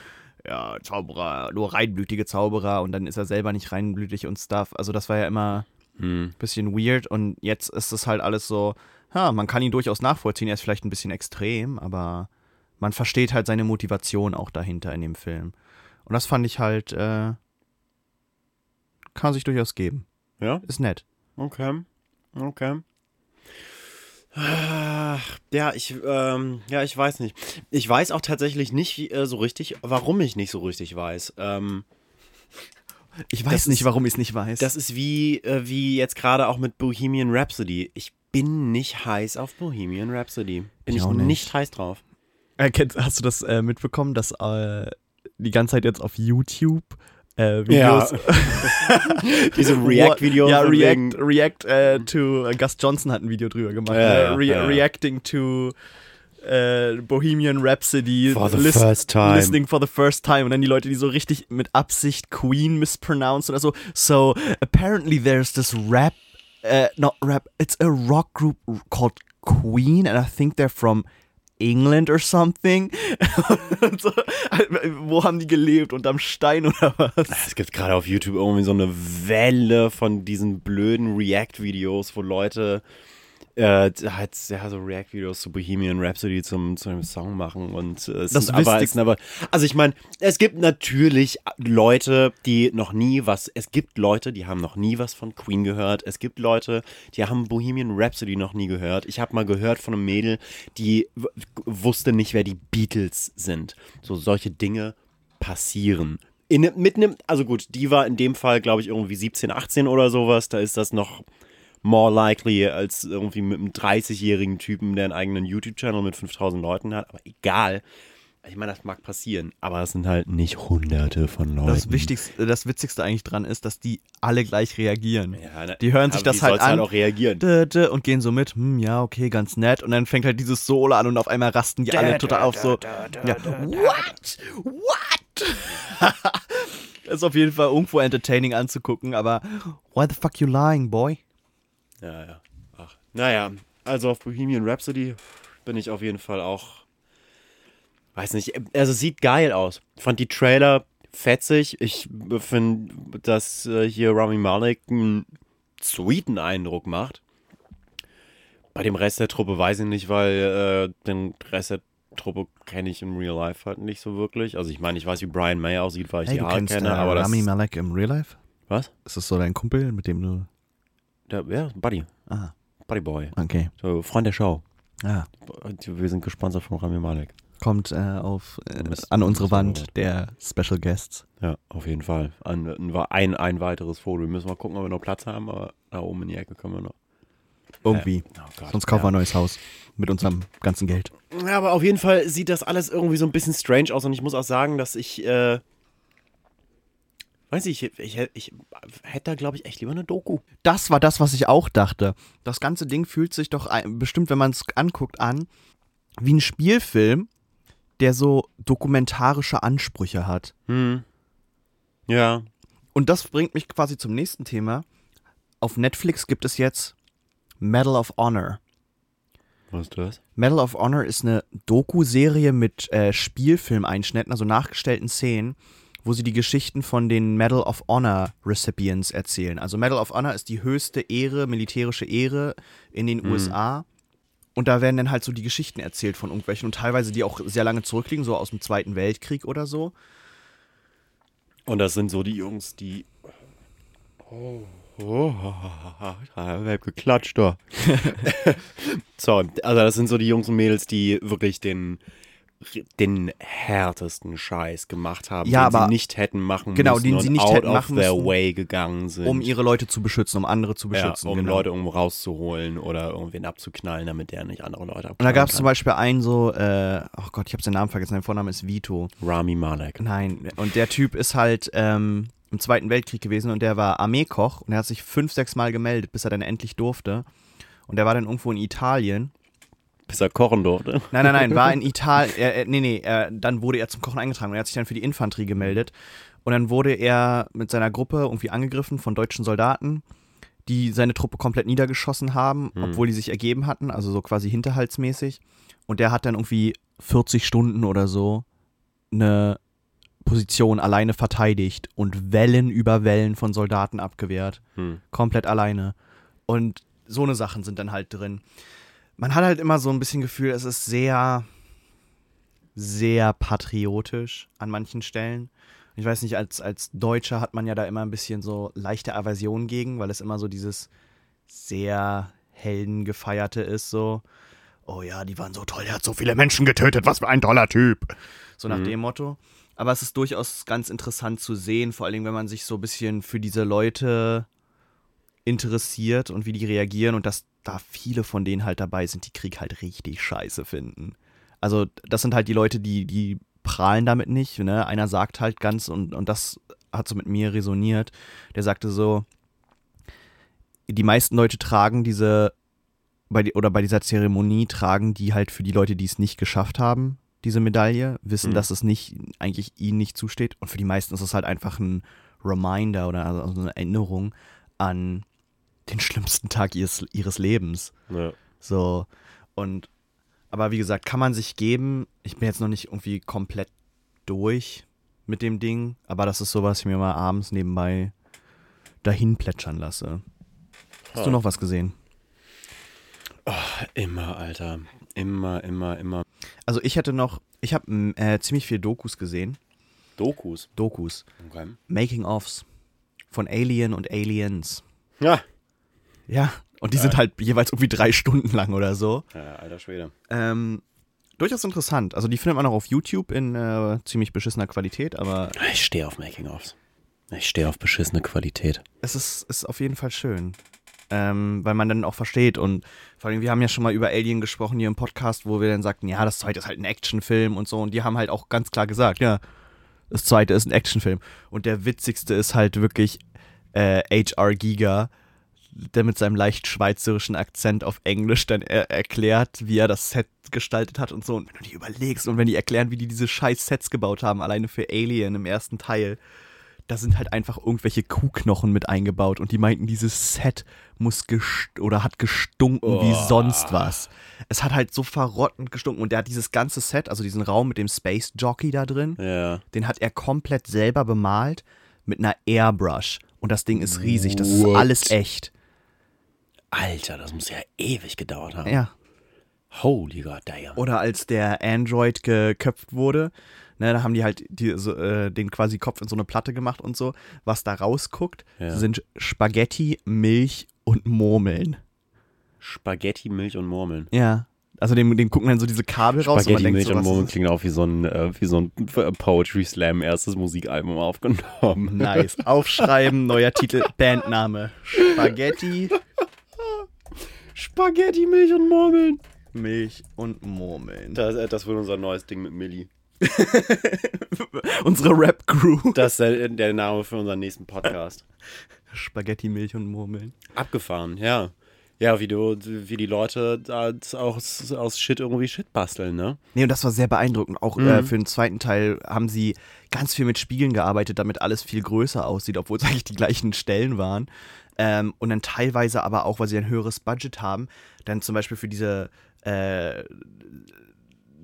ja, Zauberer, nur reinblütige Zauberer und dann ist er selber nicht reinblütig und Stuff. Also das war ja immer Hm. ein bisschen weird und jetzt ist es halt alles so, ja, man kann ihn durchaus nachvollziehen, er ist vielleicht ein bisschen extrem, aber man versteht halt seine Motivation auch dahinter in dem Film. Und das fand ich halt, äh, kann sich durchaus geben. Ja, Ist nett. okay. Okay. Ja, ich, ähm, ja, ich weiß nicht. Ich weiß auch tatsächlich nicht äh, so richtig, warum ich nicht so richtig weiß. Ähm, Ich weiß nicht, ist- warum ich es nicht weiß. das ist wie, äh, wie jetzt gerade auch mit Bohemian Rhapsody. Ich bin nicht heiß auf Bohemian Rhapsody. Bin Ich ich, auch nicht. nicht. heiß drauf. Äh, kennst- hast du das äh, mitbekommen, dass äh, die ganze Zeit jetzt auf YouTube äh, Videos. Diese React-Videos. Ja, React, React äh, to. Äh, Gus Johnson hat ein Video drüber gemacht. Ja, ne? ja, Re ja, ja. Reacting to äh, Bohemian Rhapsody. For the lis- first time. Listening for the first time. Und dann die Leute, die so richtig mit Absicht Queen mispronounced oder so. So, apparently there's this rap. Uh, not rap. It's a rock group called Queen, and I think they're from England or something. So, wo haben die gelebt? Unterm Stein oder was? Es gibt gerade auf YouTube irgendwie so eine Welle von diesen blöden React-Videos, wo Leute äh, halt ja, so React-Videos zu Bohemian Rhapsody zum, zu einem Song machen und äh, es Das sind aber, es sind aber also ich meine, es gibt natürlich Leute, die noch nie was, es gibt Leute, die haben noch nie was von Queen gehört, es gibt Leute, die haben Bohemian Rhapsody noch nie gehört. Ich habe mal gehört von einem Mädel, die wusste nicht, wer die Beatles sind. So solche Dinge passieren. In, mit einem, also gut, die war in dem Fall, glaube ich, irgendwie 17, 18 oder sowas. Da ist das noch more likely als irgendwie mit einem 30-jährigen Typen, der einen eigenen YouTube-Channel mit 5000 Leuten hat. Aber egal. Ich meine, das mag passieren, aber es sind halt nicht hunderte von Leuten. Das Wichtigste, das Witzigste eigentlich dran ist, dass die alle gleich reagieren. Ja, ne, Die hören sich das halt soll's an. halt auch reagieren. Und gehen so mit, hm, ja, okay, ganz nett. Und dann fängt halt dieses Solo an und auf einmal rasten die alle total auf so. Ja, what? What? ist auf jeden Fall irgendwo entertaining anzugucken, aber why the fuck you lying, boy? Ja, ja. Ach. Naja, also auf Bohemian Rhapsody bin ich auf jeden Fall auch. Weiß nicht, also sieht geil aus. Fand die Trailer fetzig. Ich finde, dass äh, hier Rami Malek einen sweeten Eindruck macht. Bei dem Rest der Truppe weiß ich nicht, weil äh, den Rest der Truppe kenne ich im Real Life halt nicht so wirklich. Also ich meine, ich weiß, wie Brian May aussieht, weil ich Hey, die Haare kenne, äh, aber das Rami Malek im Real Life? Was? Ist das so dein Kumpel, mit dem du... Der, ja, Buddy. Ah, Buddy Boy. okay. So, Freund der Show. Ah, Wir sind gesponsert von Rami Malek. kommt äh, auf, äh, an unsere Wand der Special Guests. Ja, auf jeden Fall. Ein, ein, ein weiteres Foto. Wir müssen mal gucken, ob wir noch Platz haben, aber da oben in die Ecke können wir noch. Irgendwie. Oh Gott, Sonst kaufen wir ein neues Haus. Mit unserem ganzen Geld. Ja, aber auf jeden Fall sieht das alles irgendwie so ein bisschen strange aus und ich muss auch sagen, dass ich, äh, weiß nicht, ich, ich, ich hätte da, glaube ich, echt lieber eine Doku. Das war das, was ich auch dachte. Das ganze Ding fühlt sich doch ein, bestimmt, wenn man es anguckt, an, wie ein Spielfilm, der so dokumentarische Ansprüche hat. Hm. Ja. Und das bringt mich quasi zum nächsten Thema. Auf Netflix gibt es jetzt Medal of Honor. Was ist das? Medal of Honor ist eine Doku-Serie mit äh, Spielfilmeinschnitten, also nachgestellten Szenen, wo sie die Geschichten von den Medal of Honor Recipients erzählen. Also Medal of Honor ist die höchste Ehre, militärische Ehre in den USA. Und da werden dann halt so die Geschichten erzählt von irgendwelchen und teilweise die auch sehr lange zurückliegen, so aus dem Zweiten Weltkrieg oder so. Und das sind so die Jungs, die. Oh, oh, ich hab geklatscht da. so, also das sind so die Jungs und Mädels, die wirklich den, den härtesten Scheiß gemacht haben, Ja, den aber- sie nicht hätten machen Genau, müssen den sie nicht hätten machen their müssen, way gegangen sind. Um ihre Leute zu beschützen, um andere zu ja, beschützen. um genau. Leute irgendwo rauszuholen oder irgendwen abzuknallen, damit der nicht andere Leute abknallen Und da gab es zum Beispiel einen so, äh, oh Gott, ich habe seinen Namen vergessen, sein Vorname ist Vito. Rami Malek. Nein, und der Typ ist halt ähm, im Zweiten Weltkrieg gewesen und der war Armeekoch und er hat sich fünf, sechs Mal gemeldet, bis er dann endlich durfte. Und der war dann irgendwo in Italien. Bis er kochen durfte. Nein, nein, nein, war in Italien. Er, nee, nee, er, dann wurde er zum Kochen eingetragen und er hat sich dann für die Infanterie gemeldet. Und dann wurde er mit seiner Gruppe irgendwie angegriffen von deutschen Soldaten, die seine Truppe komplett niedergeschossen haben, obwohl die sich ergeben hatten, also so quasi hinterhaltsmäßig. Und der hat dann irgendwie 40 Stunden oder so eine Position alleine verteidigt und Wellen über Wellen von Soldaten abgewehrt. Hm. Komplett alleine. Und so eine Sachen sind dann halt drin. Man hat halt immer so ein bisschen Gefühl, es ist sehr, sehr patriotisch an manchen Stellen. Ich weiß nicht, als, als Deutscher hat man ja da immer ein bisschen so leichte Aversion gegen, weil es immer so dieses sehr Heldengefeierte ist, so. Oh ja, die waren so toll, der hat so viele Menschen getötet, was für ein toller Typ. So nach Mhm. dem Motto. Aber es ist durchaus ganz interessant zu sehen, vor allem wenn man sich so ein bisschen für diese Leute interessiert und wie die reagieren und dass da viele von denen halt dabei sind, die Krieg halt richtig scheiße finden. Also das sind halt die Leute, die, die prahlen damit nicht. Ne? Einer sagt halt ganz, und, und das hat so mit mir resoniert, der sagte so, die meisten Leute tragen diese, bei die, oder bei dieser Zeremonie tragen die halt für die Leute, die es nicht geschafft haben, diese Medaille, wissen, Mhm. dass es nicht, eigentlich ihnen nicht zusteht. Und für die meisten ist es halt einfach ein Reminder oder also eine Erinnerung an den schlimmsten Tag ihres, ihres Lebens. Ja. So, und, aber wie gesagt, kann man sich geben. Ich bin jetzt noch nicht irgendwie komplett durch mit dem Ding, aber das ist sowas, was ich mir mal abends nebenbei dahin plätschern lasse. Hast Ah. du noch was gesehen? Immer, Alter. Immer, immer, immer. Also ich hätte noch, ich habe äh, ziemlich viel Dokus gesehen. Dokus. Dokus. Okay. Making-ofs von Alien und Aliens. Ja. Ja, und die sind halt jeweils irgendwie drei Stunden lang oder so. ja alter Schwede. Ähm, durchaus interessant. Also die findet man auch auf YouTube in äh, ziemlich beschissener Qualität, aber Ich stehe auf Making-ofs. Ich stehe auf beschissene Qualität. es ist, ist auf jeden Fall schön. Ähm, weil man dann auch versteht und vor allem, wir haben ja schon mal über Alien gesprochen hier im Podcast, wo wir dann sagten, ja, das zweite ist halt ein Actionfilm und so und die haben halt auch ganz klar gesagt, ja, das zweite ist ein Actionfilm und der witzigste ist halt wirklich äh, H.R. Giga, der mit seinem leicht schweizerischen Akzent auf Englisch dann er erklärt, wie er das Set gestaltet hat und so. Und wenn du dir überlegst und wenn die erklären, wie die diese scheiß Sets gebaut haben, alleine für Alien im ersten Teil, da sind halt einfach irgendwelche Kuhknochen mit eingebaut und die meinten, dieses Set muss gest oder hat gestunken wie Oh. sonst was. Es hat halt so verrottend gestunken und der hat dieses ganze Set, also diesen Raum mit dem Space Jockey da drin, Ja. den hat er komplett selber bemalt mit einer Airbrush und das Ding ist riesig, das ist What? alles echt. Alter, das muss ja ewig gedauert haben. Ja. Holy God damn. Oder als der Android geköpft wurde, ne, da haben die halt die, so, äh, den quasi Kopf in so eine Platte gemacht und so. Was da rausguckt, Ja. sind Spaghetti, Milch und Murmeln. Spaghetti, Milch und Murmeln. Ja. Also dem, dem gucken dann so diese Kabel raus und man Spaghetti, denkt Milch so, und Murmeln ist klingen auch wie so ein, äh, wie so ein Poetry Slam erstes Musikalbum aufgenommen. Nice. Aufschreiben, neuer Titel, Bandname. Spaghetti, Spaghetti, Milch und Murmeln. Milch und Murmeln. Das, äh, das wird unser neues Ding mit Millie. Unsere Rap-Crew. Das ist der, der Name für unseren nächsten Podcast. Spaghetti, Milch und Murmeln. Abgefahren, ja. Ja, wie, du, wie die Leute da aus, aus Shit irgendwie Shit basteln, ne? Nee, und das war sehr beeindruckend. Auch Mhm. äh, für den zweiten Teil haben sie ganz viel mit Spiegeln gearbeitet, damit alles viel größer aussieht, obwohl es eigentlich die gleichen Stellen waren. Ähm, und dann teilweise aber auch, weil sie ein höheres Budget haben, dann zum Beispiel für diese äh,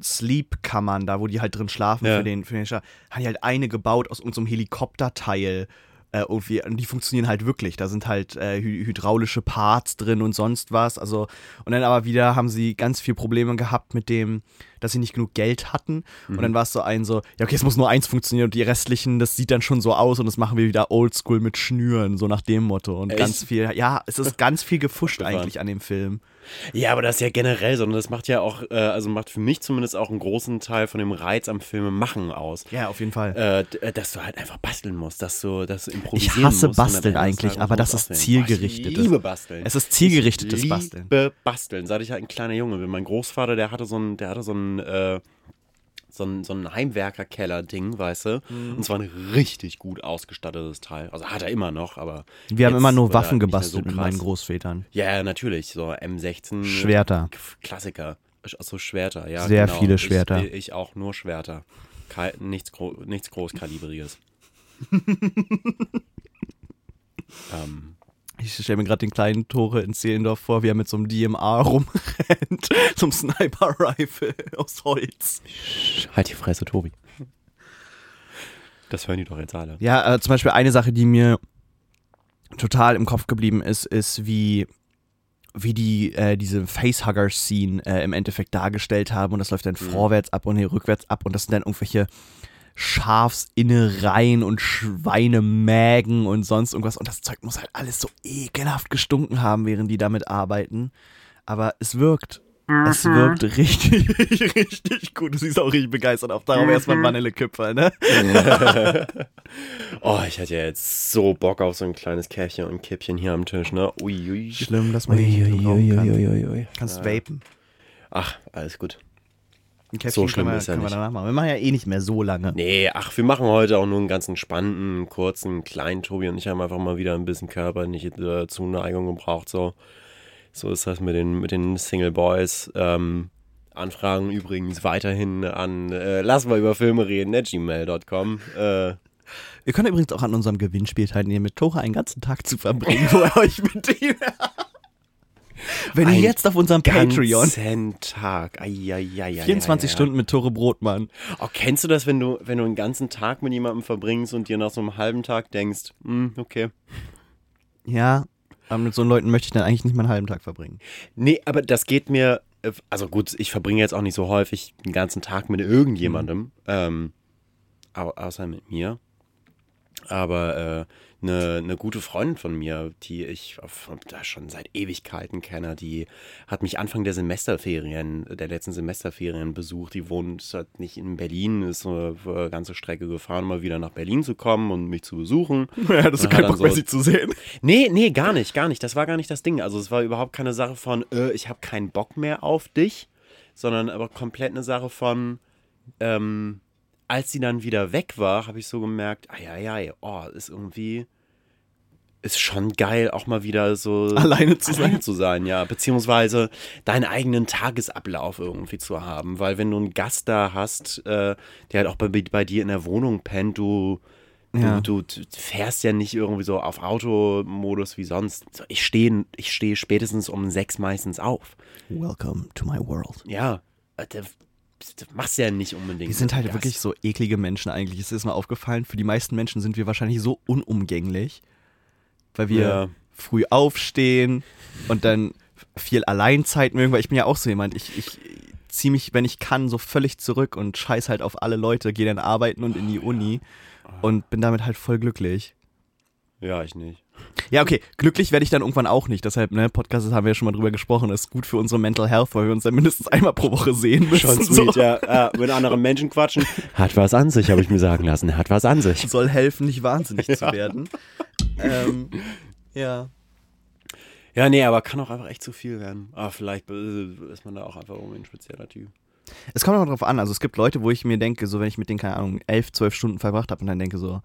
Sleep-Kammern, da wo die halt drin schlafen Ja. für den, für den Schlaf, haben die halt eine gebaut aus unserem Helikopterteil. Äh, irgendwie, und die funktionieren halt wirklich. Da sind halt äh, hy hydraulische Parts drin und sonst was. Also, und dann aber wieder haben sie ganz viel Probleme gehabt mit dem, dass sie nicht genug Geld hatten. Und Mhm. dann war es so ein so, ja, okay, es muss nur eins funktionieren und die restlichen, das sieht dann schon so aus und das machen wir wieder oldschool mit Schnüren, so nach dem Motto. Und Echt? ganz viel, ja, es ist ganz viel gefuscht eigentlich an dem Film. Ja, aber das ist ja generell so. Und das macht ja auch, äh, also macht für mich zumindest auch einen großen Teil von dem Reiz am Filme machen aus. Ja, auf jeden Fall. Äh, äh, dass du halt einfach basteln musst, dass du, dass du Ich improvisieren hasse musst. Basteln eigentlich, aber das ist zielgerichtetes. Ich liebe Basteln. Es ist zielgerichtetes ich Basteln. liebe Basteln. Seit ich halt ein kleiner Junge bin. Mein Großvater, der hatte so ein, der hatte so ein, äh, so ein, so ein Heimwerker-Keller-Ding, weißt du? Mhm. Und zwar ein richtig gut ausgestattetes Teil. Also hat er immer noch, aber. Wir haben immer nur Waffen gebastelt so mit meinen Großvätern. Ja, natürlich. So M16. Schwerter. Klassiker. Achso, Schwerter, ja. Sehr genau. viele Schwerter. Ich, ich auch nur Schwerter. Kei- nichts, gro nichts Großkalibriertes. ähm, Ich stelle mir gerade den kleinen Tore in Zehlendorf vor, wie er mit so einem DMA rumrennt. so einem Sniper-Rifle aus Holz. halt die Fresse, Tobi. Das hören die doch jetzt alle. Ja, äh, zum Beispiel eine Sache, die mir total im Kopf geblieben ist, ist, wie, wie die äh, diese Facehugger-Scene äh, im Endeffekt dargestellt haben und das läuft dann vorwärts ab und hier rückwärts ab und das sind dann irgendwelche Schafsinnereien und Schweinemägen und sonst irgendwas. Und das Zeug muss halt alles so ekelhaft gestunken haben, während die damit arbeiten. Aber es wirkt. Es Mhm. wirkt richtig, richtig gut. Du siehst auch richtig begeistert auf. Darauf erstmal Mhm. Vanillekipferl, ne? Oh, ich hätte ja jetzt so Bock auf so ein kleines Käffchen und Kippchen hier am Tisch, ne? Ui, ui. Schlimm, dass man nicht rauchen kann. Uiuiuiui. Kannst vapen. Ach, alles gut. Ein Käffchen So schlimm können wir, ist ja können wir nicht. danach machen. Wir machen ja eh nicht mehr so lange. Nee, ach, wir machen heute auch nur einen ganz entspannten, kurzen, kleinen Tobi und ich haben einfach mal wieder ein bisschen körperliche äh, Zuneigung gebraucht. So. so ist das mit den, mit den Single Boys. Ähm, Anfragen übrigens weiterhin an äh, lass mal über Filme reden, ne, gmail.com. Äh, Ihr könnt übrigens auch an unserem Gewinnspiel teilnehmen, mit Tore einen ganzen Tag zu verbringen, wo er euch mit ihm. Wenn ihr jetzt auf unserem Patreon ganzen Tag. Eieieiei. 24 Stunden mit Tore Brotmann. Oh, kennst du das, wenn du, wenn du einen ganzen Tag mit jemandem verbringst und dir nach so einem halben Tag denkst, hm, okay. Ja, aber mit so Leuten möchte ich dann eigentlich nicht meinen halben Tag verbringen. Nee, aber das geht mir, also gut, ich verbringe jetzt auch nicht so häufig den ganzen Tag mit irgendjemandem, ähm, au außer mit mir. Aber äh, eine, eine gute Freundin von mir, die ich schon seit Ewigkeiten kenne, die hat mich Anfang der Semesterferien, der letzten Semesterferien besucht. Die wohnt halt nicht in Berlin, ist so eine ganze Strecke gefahren, mal wieder nach Berlin zu kommen und mich zu besuchen. Ja, das ist kein Bock mehr, sie zu sehen. Nee, nee, gar nicht, gar nicht. Das war gar nicht das Ding. Also es war überhaupt keine Sache von, äh, ich habe keinen Bock mehr auf dich, sondern aber komplett eine Sache von, ähm, als sie dann wieder weg war, habe ich so gemerkt, ai, oh, ist irgendwie, ist schon geil, auch mal wieder so Alleine zu alleine sein. zu sein, ja. Beziehungsweise deinen eigenen Tagesablauf irgendwie zu haben. Weil wenn du einen Gast da hast, äh, der halt auch bei, bei dir in der Wohnung pennt, du, Ja. du, du fährst ja nicht irgendwie so auf Automodus wie sonst. So, Ich stehe ich steh spätestens um sechs meistens auf. Welcome to my world. Ja, äh, machst du ja nicht unbedingt. Wir sind halt Gast. wirklich so eklige Menschen eigentlich. Es ist mir aufgefallen, für die meisten Menschen sind wir wahrscheinlich so unumgänglich, weil wir Ja. früh aufstehen und dann viel Alleinzeit mögen, weil ich bin ja auch so jemand, ich, ich ziehe mich, wenn ich kann, so völlig zurück und scheiß halt auf alle Leute, gehe dann arbeiten und in die Uni und bin damit halt voll glücklich. Ja, ich nicht. Ja, okay, glücklich werde ich dann irgendwann auch nicht. Deshalb, ne, Podcast haben wir ja schon mal drüber gesprochen, ist gut für unsere Mental Health, weil wir uns dann mindestens einmal pro Woche sehen müssen. Schon sweet, ja. Äh, mit anderen Menschen quatschen. Hat was an sich, habe ich mir sagen lassen. Hat was an sich. soll helfen, nicht wahnsinnig zu werden. ähm, ja. Ja, nee, aber kann auch einfach echt zu viel werden. Aber vielleicht äh, ist man da auch einfach irgendwie ein spezieller Typ. Es kommt immer drauf an. Also es gibt Leute, wo ich mir denke, so wenn ich mit denen, keine Ahnung, elf, zwölf Stunden verbracht habe und dann denke so,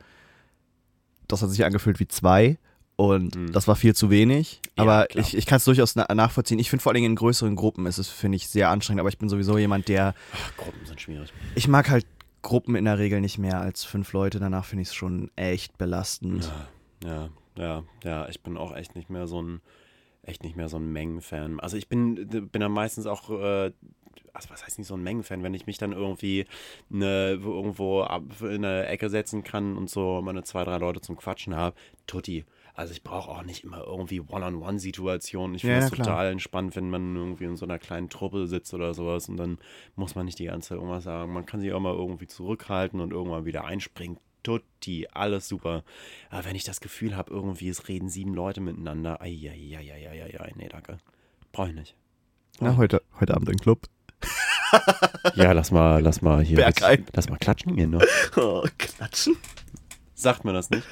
das hat sich angefühlt wie zwei und Mhm. das war viel zu wenig. Ja, aber klar. ich, ich kann es durchaus na nachvollziehen. Ich finde vor allen Dingen in größeren Gruppen ist es, finde ich, sehr anstrengend. Aber ich bin sowieso jemand, der, Ach, Gruppen sind schwierig. ich mag halt Gruppen in der Regel nicht mehr als fünf Leute. Danach finde ich es schon echt belastend. Ja, ja, ja. Ich bin auch echt nicht mehr so ein, echt nicht mehr so ein Mengenfan. Also ich bin, bin dann meistens auch, äh, also was heißt nicht so ein Mengenfan, wenn ich mich dann irgendwie ne, wo- irgendwo in eine Ecke setzen kann und so meine zwei, drei Leute zum Quatschen habe, tutti. Also ich brauche auch nicht immer irgendwie One-on-One-Situationen. Ich finde Ja, es ja, klar. total entspannt, wenn man irgendwie in so einer kleinen Truppe sitzt oder sowas und dann muss man nicht die ganze Zeit irgendwas sagen. Man kann sich auch mal irgendwie zurückhalten und irgendwann wieder einspringen. Tutti, alles super. Aber wenn ich das Gefühl habe, irgendwie es reden sieben Leute miteinander, eieieiei, nee, danke. Brauche ich nicht. Na, heute, heute Abend im Club. Ja, lass mal, lass mal hier. Bergheim. Lass mal klatschen gehen, ne? Oh, klatschen? Sagt man das nicht?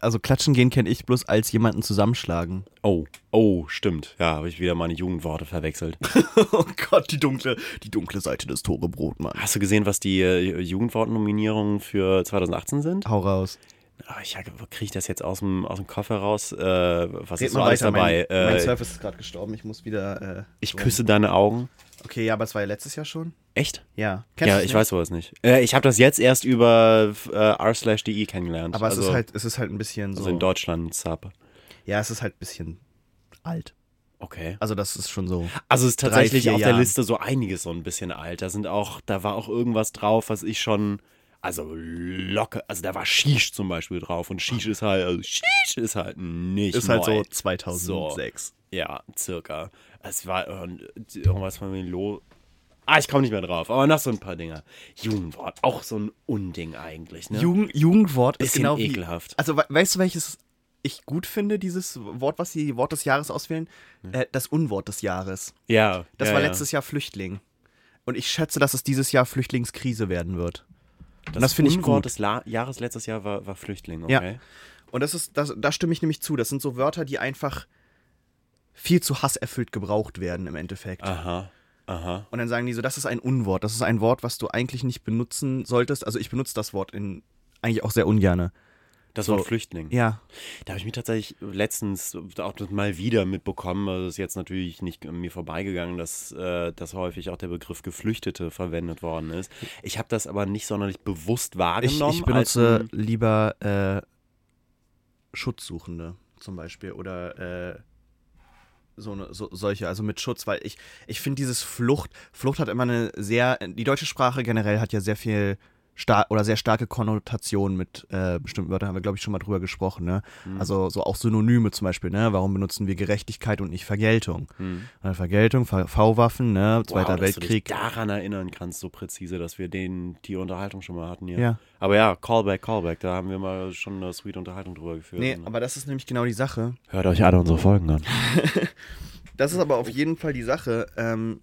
Also klatschen gehen kenne ich bloß als jemanden zusammenschlagen. Oh, oh, stimmt. Ja, habe ich wieder meine Jugendworte verwechselt. Oh Gott, die dunkle, die dunkle Seite des Tore Brotmann. Hast du gesehen, was die äh, Jugendwortnominierungen für 2018 sind? Hau raus. Ah, ich kriege das jetzt aus dem, aus dem Koffer raus? Äh, was Red ist so alles weiter, dabei? Mein, mein äh, Surface ist gerade gestorben. Ich muss wieder. Äh, ich küsse deine Augen. Okay, ja, aber es war ja letztes Jahr schon. Echt? Ja. ja, du's ich nicht? weiß sowas nicht. Äh, ich habe das jetzt erst über äh, r/de kennengelernt. Aber also, es ist halt, es ist halt ein bisschen so. also in Deutschland Sub. ja, es ist halt ein bisschen alt. Okay. Also das ist schon so. Also es ist tatsächlich vier auf der Jahren. Liste so einiges so ein bisschen alt. Da sind auch, da war auch irgendwas drauf, was ich schon, also locker, also da war Shish zum Beispiel drauf und Shish ist halt, also Shish ist halt nicht Ist halt neu. so 2006. Ja, circa. Es war äh, irgendwas von Melo. Ah, ich komme nicht mehr drauf. Aber noch so ein paar Dinger. Jugendwort, auch so ein Unding eigentlich, ne? Jugend, Jugendwort ist genau wie. ekelhaft. Also we weißt du, welches ich gut finde, dieses Wort, was sie Wort des Jahres auswählen? Äh, das Unwort des Jahres. Ja. Das ja, war ja. letztes Jahr Flüchtling. Und ich schätze, dass es dieses Jahr Flüchtlingskrise werden wird. Das, das finde ich Unwort gut. des La Jahres letztes Jahr war, war Flüchtling, okay? Ja. Und das ist, das, da stimme ich nämlich zu. Das sind so Wörter, die einfach viel zu hasserfüllt gebraucht werden im Endeffekt. Aha. Aha. Und dann sagen die so, das ist ein Unwort. Das ist ein Wort, was du eigentlich nicht benutzen solltest. Also ich benutze das Wort in eigentlich auch sehr ungerne. Das So. Wort Flüchtling. Ja. Da habe ich mich tatsächlich letztens auch mal wieder mitbekommen. Also ist jetzt natürlich nicht an mir vorbeigegangen, dass, äh, dass häufig auch der Begriff Geflüchtete verwendet worden ist. Ich habe das aber nicht sonderlich bewusst Ich, wahrgenommen. ich benutze als ein- lieber äh, Schutzsuchende zum Beispiel oder äh, so, eine, so solche, also mit Schutz, weil ich, ich finde dieses Flucht, Flucht hat immer eine sehr, die deutsche Sprache generell hat ja sehr viel oder sehr starke Konnotationen mit äh, bestimmten Wörtern, haben wir glaube ich schon mal drüber gesprochen, ne? Mhm. Also so auch Synonyme zum Beispiel, ne? Warum benutzen wir Gerechtigkeit und nicht Vergeltung? Hm. Äh, Vergeltung, V-Waffen, ne? Zweiter wow, dass du dich Weltkrieg. daran erinnern kannst, so präzise, dass wir den, die Unterhaltung schon mal hatten hier. Ja. Aber ja, Callback, Callback, da haben wir mal schon eine sweet Unterhaltung drüber geführt. Nee, aber das ist nämlich genau die Sache. Hört euch alle unsere Folgen an. Das ist aber auf jeden Fall die Sache, ähm,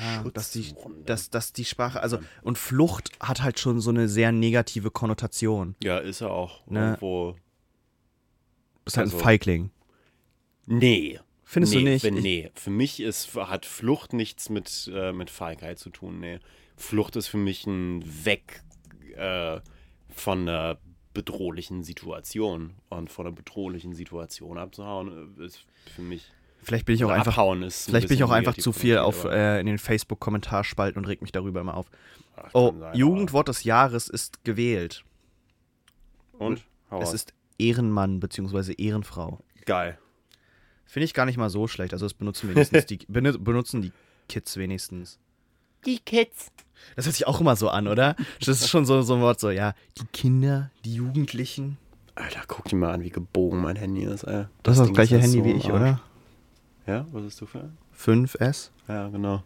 ja, dass die, dass, dass die Sprache, also, und Flucht hat halt schon so eine sehr negative Konnotation. Ja, ist er auch. Ne. Irgendwo. Ist halt Also- ein Feigling. Nee. Findest nee, du nicht? Wenn, nee, für mich ist, hat Flucht nichts mit, äh, mit Feigheit zu tun. Nee. Flucht ist für mich ein Weg äh, von einer bedrohlichen Situation. Und von einer bedrohlichen Situation abzuhauen, äh, ist für mich. Vielleicht bin ich auch einfach, abhauen ist. ein vielleicht bin ich auch einfach zu viel auf, äh, in den Facebook-Kommentarspalten und reg mich darüber immer auf. Ach, Oh, sein, Jugendwort des Jahres ist gewählt. Und? Hau Es ist Ehrenmann bzw. Ehrenfrau. geil. Finde ich gar nicht mal so schlecht. Also das benutzen wenigstens die, benu- benutzen die Kids wenigstens. Die Kids. Das hört sich auch immer so an, oder? Das ist schon so, so ein Wort, so, ja, die Kinder, die Jugendlichen. Alter, guck dir mal an, wie gebogen mein Handy ist, ey. Das ist das Ding gleiche ja Handy so wie ich, Arsch. oder? Ja, was ist du für? ein? 5S. Ja, genau.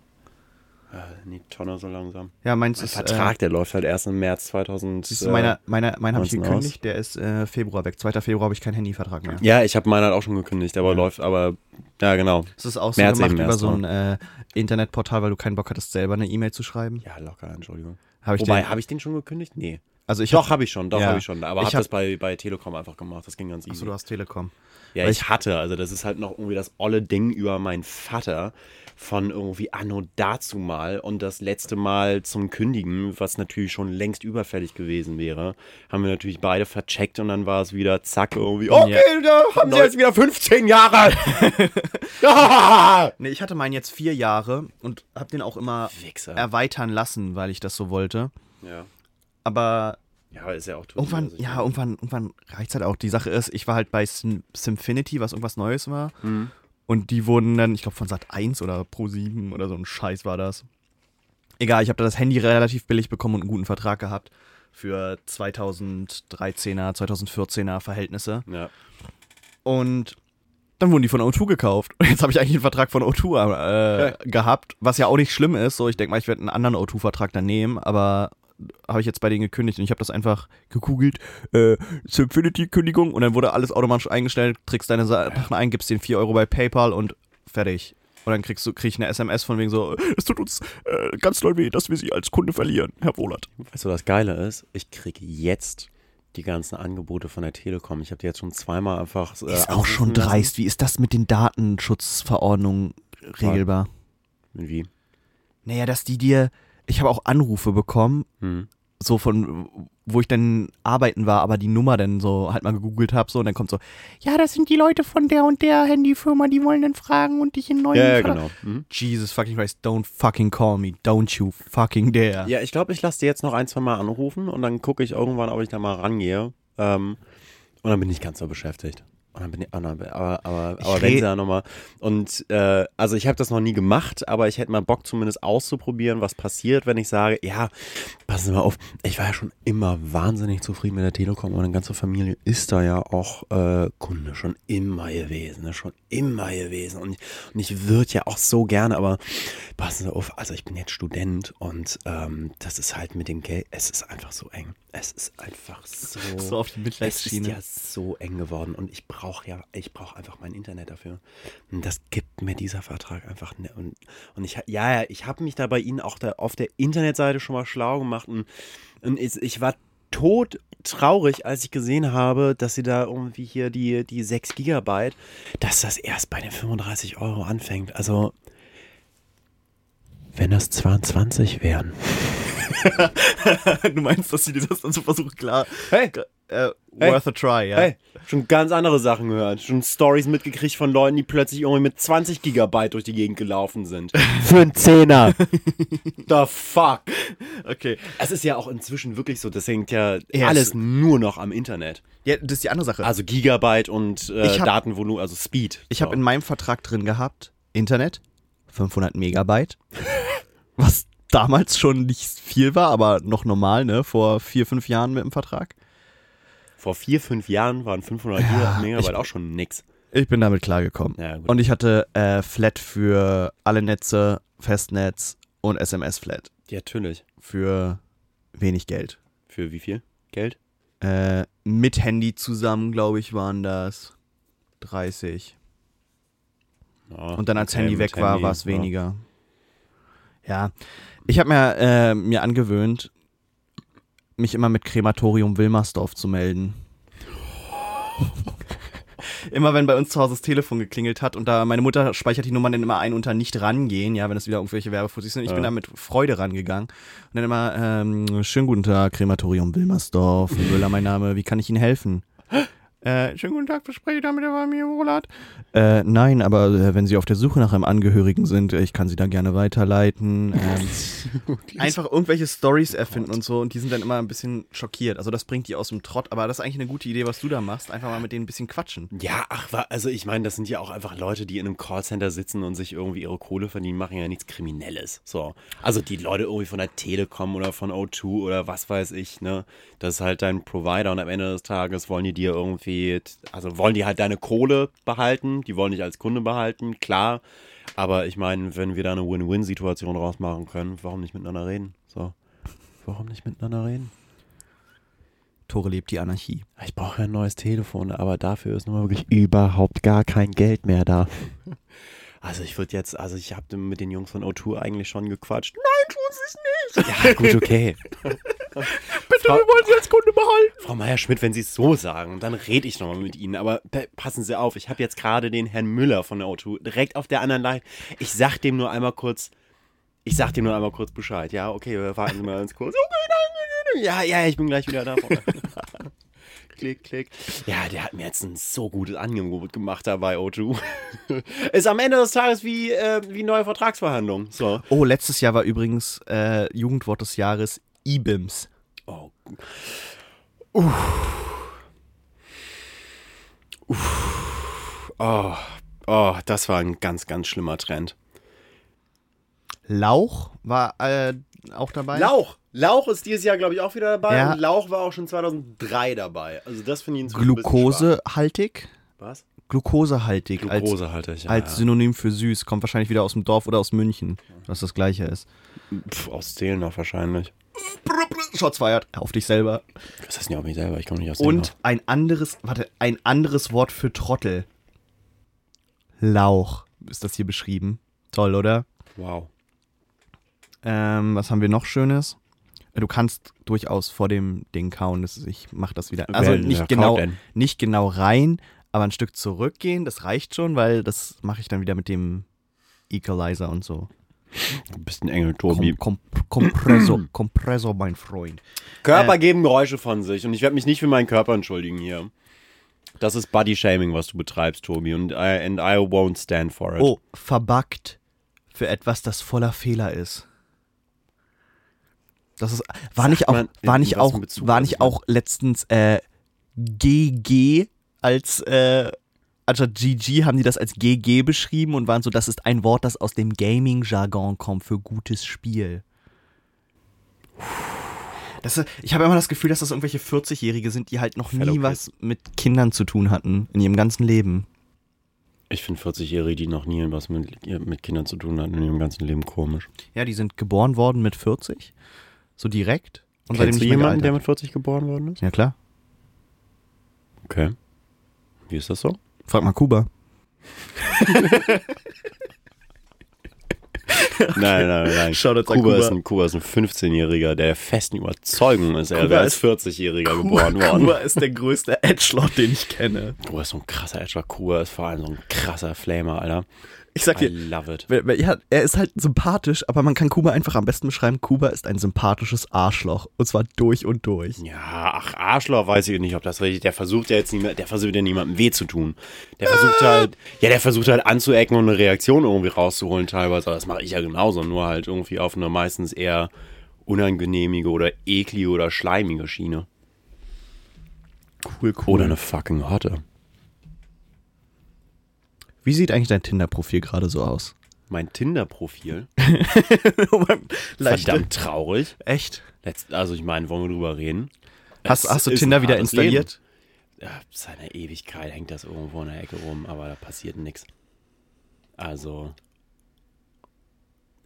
Die Tonne so langsam. Ja, meins Mein ist. Vertrag, der läuft halt erst im März 2000. Äh, siehst du, meiner, meiner, meinen habe ich 19 aus. gekündigt, der ist äh, Februar weg. 2. Februar habe ich keinen Handyvertrag mehr. Ja, ich habe meinen halt auch schon gekündigt, aber Ja. läuft, aber ja, genau. Das ist auch so März gemacht eben über erst, so ein äh, Internetportal, weil du keinen Bock hattest, selber eine E-Mail zu schreiben. Ja, locker, Entschuldigung. Habe ich Wobei, den, habe ich den schon gekündigt? Nee. Also ich doch, habe ich schon, doch, Ja. habe ich schon. Aber Ich habe hab- das bei, bei Telekom einfach gemacht. Das ging ganz easy. Achso, du hast Telekom. Ja, Weil ich hatte, also das ist halt noch irgendwie das olle Ding über meinen Vater von irgendwie anno dazu mal und das letzte Mal zum Kündigen, was natürlich schon längst überfällig gewesen wäre, haben wir natürlich beide vercheckt und dann war es wieder zack irgendwie, okay, da haben sie jetzt wieder 15 Jahre. ja! Nee, ich hatte meinen jetzt vier Jahre und habe den auch immer Wichser. erweitern lassen, weil ich das so wollte. Ja. Aber ja, ist ja auch irgendwann, also ich ja, irgendwann, irgendwann reicht's halt auch. Die Sache ist, ich war halt bei Sim Simfinity, was irgendwas Neues war. Mhm. Und die wurden dann, ich glaube, von Sat 1 oder Pro 7 oder so ein Scheiß war das. Egal, ich habe da das Handy relativ billig bekommen und einen guten Vertrag gehabt für 2013er, 2014er Verhältnisse. Ja. Und dann wurden die von O2 gekauft. Und jetzt habe ich eigentlich einen Vertrag von O2 äh, gehabt, was ja auch nicht schlimm ist. So, ich denke mal, ich werde einen anderen O2-Vertrag dann nehmen, aber habe ich jetzt bei denen gekündigt und ich habe das einfach gegoogelt, äh, Simfinity-Kündigung und dann wurde alles automatisch eingestellt, trägst deine Sachen ein, gibst den 4 Euro bei PayPal und fertig. Und dann kriegst du, krieg ich eine SMS von wegen so, es tut uns äh, ganz doll weh, dass wir sie als Kunde verlieren, Herr Wohlert. Weißt du, was Geile ist? Ich kriege jetzt die ganzen Angebote von der Telekom. Ich habe die jetzt schon zweimal einfach. Äh, Ist auch schon anrufen lassen. dreist. Wie ist das mit den Datenschutzverordnungen regelbar? Wie? Naja, dass die dir, ich habe auch Anrufe bekommen, Hm. so von, wo ich dann arbeiten war, aber die Nummer dann so halt mal gegoogelt habe, so und dann kommt so, ja, das sind die Leute von der und der Handyfirma, die wollen dann fragen und dich in neuen Ja, ja, genau. Mhm. Jesus fucking Christ, don't fucking call me, don't you fucking dare. Ja, ich glaube, ich lasse die jetzt noch ein, zwei Mal anrufen und dann gucke ich irgendwann, ob ich da mal rangehe. Ähm, und dann bin ich ganz so beschäftigt. Und dann bin ich, oh aber, aber, aber wenn sie da nochmal. Und äh, also ich habe das noch nie gemacht, aber ich hätte mal Bock zumindest auszuprobieren, was passiert, wenn ich sage, ja, passen Sie mal auf, ich war ja schon immer wahnsinnig zufrieden mit der Telekom meine ganze Familie ist da ja auch äh, Kunde, schon immer gewesen, ne? schon immer gewesen. Und, und ich würde ja auch so gerne, aber passen Sie auf, also ich bin jetzt Student und ähm, das ist halt mit dem Geld, es ist einfach so eng. Es ist einfach so. So auf die Es ist Mitleidsschiene. ja so eng geworden und ich brauche ja, ich brauche einfach mein Internet dafür. Und das gibt mir dieser Vertrag einfach. Ne, und, und ich, ja, ich habe mich da bei Ihnen auch da auf der Internetseite schon mal schlau gemacht und, und ich, ich war tot traurig, als ich gesehen habe, dass sie da irgendwie hier die, die 6 Gigabyte, dass das erst bei den 35 Euro anfängt. Also, wenn das 22 wären. du meinst, dass sie dir das dann so versuchen, klar. Hey, Äh, Hey. worth a try, ja. Hey, schon ganz andere Sachen gehört. Schon Stories mitgekriegt von Leuten, die plötzlich irgendwie mit 20 Gigabyte durch die Gegend gelaufen sind. Für einen Zehner. The fuck. Okay. Es ist ja auch inzwischen wirklich so, das hängt ja Ja, alles es- nur noch am Internet. Ja, das ist die andere Sache. Also Gigabyte und äh, hab- Datenvolumen, also Speed. Ich So. habe in meinem Vertrag drin gehabt, Internet, 500 Megabyte, was damals schon nicht viel war, aber noch normal, ne, vor vier, fünf Jahren mit dem Vertrag. Vor vier, fünf Jahren waren 500 Ja, Megabyte ich- auch schon nix. Ich bin damit klargekommen. Ja. Und ich hatte äh, Flat für alle Netze, Festnetz und SMS-Flat ja, natürlich. für wenig Geld. Für wie viel Geld? Äh, mit Handy zusammen, glaube ich, waren das 30. Ja, Und dann als okay, Handy weg war, Handy, war es ja. weniger. Ja. Ich habe mir, äh, mir angewöhnt, mich immer mit Krematorium Wilmersdorf zu melden. immer wenn bei uns zu Hause das Telefon geklingelt hat und da meine Mutter speichert die Nummer dann immer ein unter nicht rangehen, ja, wenn es wieder irgendwelche Werbefotos sind. Ich bin Ja. da mit Freude rangegangen und dann immer, ähm, schönen guten Tag, Krematorium Wilmersdorf, Müller mein Name, wie kann ich Ihnen helfen? Äh, schönen guten Tag, bespreche ich da mit der Familie Roland? Äh, nein, aber äh, wenn Sie auf der Suche nach einem Angehörigen sind, äh, ich kann Sie da gerne weiterleiten. Ähm, einfach irgendwelche Stories erfinden und so und die sind dann immer ein bisschen schockiert. Also das bringt die aus dem Trott, aber das ist eigentlich eine gute Idee, was du da machst. Einfach mal mit denen ein bisschen quatschen. Ja, ach, also ich meine, das sind ja auch einfach Leute, die in einem Callcenter sitzen und sich irgendwie ihre Kohle verdienen, machen ja nichts Kriminelles. So. Also die Leute irgendwie von der Telekom oder von O2 oder was weiß ich, ne? Das ist halt dein Provider und am Ende des Tages wollen die dir irgendwie, also wollen die halt deine Kohle behalten, die wollen dich als Kunde behalten, klar. Aber ich meine, wenn wir da eine Win-Win-Situation rausmachen können, warum nicht miteinander reden? So. Warum nicht miteinander reden? Tore lebt die Anarchie. Ich brauche ja ein neues Telefon, aber dafür ist nun mal wirklich überhaupt gar kein Geld mehr da. Also ich würde jetzt, also ich habe mit den Jungs von O2 eigentlich schon gequatscht. Nein, tun sie es nicht. Ja, gut, okay. Bitte, Frau- wir wollen sie als Kunde behalten. Frau Meier-Schmidt, wenn Sie es so sagen, dann rede ich nochmal mit Ihnen. Aber pa- passen Sie auf, ich habe jetzt gerade den Herrn Müller von der O2 direkt auf der anderen Leitung. Ich sag dem nur einmal kurz, ich sag dem nur einmal kurz Bescheid. Ja, okay, wir warten Sie mal ganz kurz. Okay, dann, ja, ja, ich bin gleich wieder da. klick, klick. Ja, der hat mir jetzt ein so gutes Angebot gemacht da bei O2. Ist am Ende des Tages wie, äh, wie neue Vertragsverhandlungen. So. Oh, letztes Jahr war übrigens äh, Jugendwort des Jahres IBIMS. Oh. Uff. Uff. Oh. oh, das war ein ganz, ganz schlimmer Trend. Lauch war äh, auch dabei. Lauch. Lauch ist dieses Jahr, glaube ich, auch wieder dabei. Ja. Und Lauch war auch schon 2003 dabei. Also das finde ich inzwischen ein bisschen Glukosehaltig. Was? Glukosehaltig. Als, Glukose halt. Ja, als ja. Synonym für süß. Kommt wahrscheinlich wieder aus dem Dorf oder aus München, was das gleiche ist. Pff, aus Zählen noch wahrscheinlich. Shots feiert. Auf dich selber. Was heißt nicht auf mich selber? Ich komme nicht aus Zählen Und ein anderes, warte, ein anderes Wort für Trottel. Lauch ist das hier beschrieben. Toll, oder? Wow. Ähm, was haben wir noch Schönes? Äh, Du kannst durchaus vor dem Ding kauen. Das ist, ich mach das wieder. Also nicht genau, nicht genau rein, aber ein Stück zurückgehen. Das reicht schon, weil das mache ich dann wieder mit dem Equalizer und so. Du bist ein Engel, Tobi. Kom Kom Kompressor, Kompressor, mein Freund. Körper Äh. geben Geräusche von sich und ich werde mich nicht für meinen Körper entschuldigen hier. Das ist Body-Shaming, was du betreibst, Tobi, und I, and I won't stand for it. Oh, verbuggt für etwas, das voller Fehler ist. Das ist war nicht auch war nicht auch war Also nicht auch letztens äh, GG als äh, anstatt GG haben die das als GG beschrieben und waren so, das ist ein Wort, das aus dem Gaming-Jargon kommt für gutes Spiel. Das, ich habe immer das Gefühl, dass das irgendwelche 40-Jährige sind, die halt noch nie Kid. was mit Kindern zu tun hatten in ihrem ganzen Leben. Ich finde 40-Jährige, die noch nie was mit, mit Kindern zu tun hatten in ihrem ganzen Leben komisch. Ja, die sind geboren worden mit 40, so direkt. Und Kennst du nicht jemanden, der mit 40 geboren worden ist? Ja, klar. Okay. Wie ist das so? Frag mal Kuba. Nein, nein, nein. Kuba, Kuba. Ist ein, Kuba ist ein 15-Jähriger, der der festen Überzeugung ist, er wäre als ist- 40-Jähriger geboren worden. Kuba ist der größte Edgelord, den ich kenne. Kuba ist so ein krasser Edger. Kuba ist vor allem so ein krasser Flamer, Alter. Ich sag I dir, love it. ja, er ist halt sympathisch, aber man kann Kuba einfach am besten beschreiben, Kuba ist ein sympathisches Arschloch. Und zwar durch und durch. Ja, ach, Arschloch weiß ich nicht, ob das richtig Der versucht ja jetzt nicht mehr, der versucht ja niemandem weh zu tun. Der versucht halt, ja, der versucht halt anzuecken und eine Reaktion irgendwie rauszuholen teilweise. Aber das mache ich ja genauso, nur halt irgendwie auf eine meistens eher unangenehmige oder eklige oder schleimige Schiene. Cool, cool. Oder eine fucking Hotte. Wie sieht eigentlich dein Tinder-Profil gerade so aus? Mein Tinder-Profil. Verdammt traurig. Echt? Letzt, also ich meine, wollen wir drüber reden? Hast, Es hast du Tinder wieder installiert? Ja, seit einer Ewigkeit hängt das irgendwo in der Ecke rum, aber da passiert nichts. Also,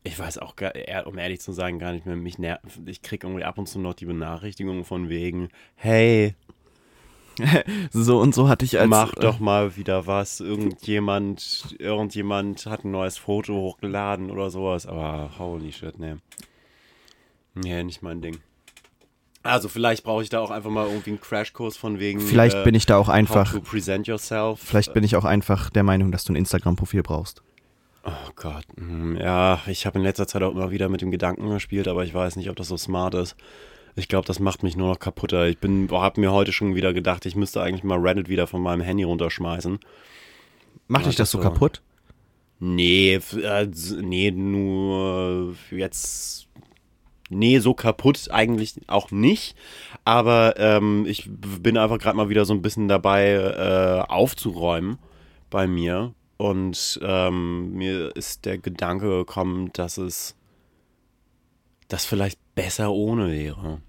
ich weiß auch, gar, ehr- um ehrlich zu sagen, gar nicht mehr, mich nervt. Ich kriege irgendwie ab und zu noch die Benachrichtigung von wegen, hey, So und so hatte ich als. mach äh, doch mal wieder was. Irgendjemand, irgendjemand hat ein neues Foto hochgeladen oder sowas, aber holy shit, ne. Nee, nicht mein Ding. Also vielleicht brauche ich da auch einfach mal irgendwie einen Crashkurs von wegen. Vielleicht äh, bin ich da auch How einfach. to present yourself. Vielleicht bin ich auch einfach der Meinung, dass du ein Instagram-Profil brauchst. Oh Gott. hm, Ja, ich habe in letzter Zeit auch immer wieder mit dem Gedanken gespielt, aber ich weiß nicht, ob das so smart ist. Ich glaube, das macht mich nur noch kaputter. Ich bin, habe mir heute schon wieder gedacht, ich müsste eigentlich mal Reddit wieder von meinem Handy runterschmeißen. Macht dich das so kaputt? Nee, äh, nee, nur jetzt. Nee, so kaputt eigentlich auch nicht. Aber ähm, ich bin einfach gerade mal wieder so ein bisschen dabei, äh, aufzuräumen bei mir. Und ähm, mir ist der Gedanke gekommen, dass es das vielleicht besser ohne wäre.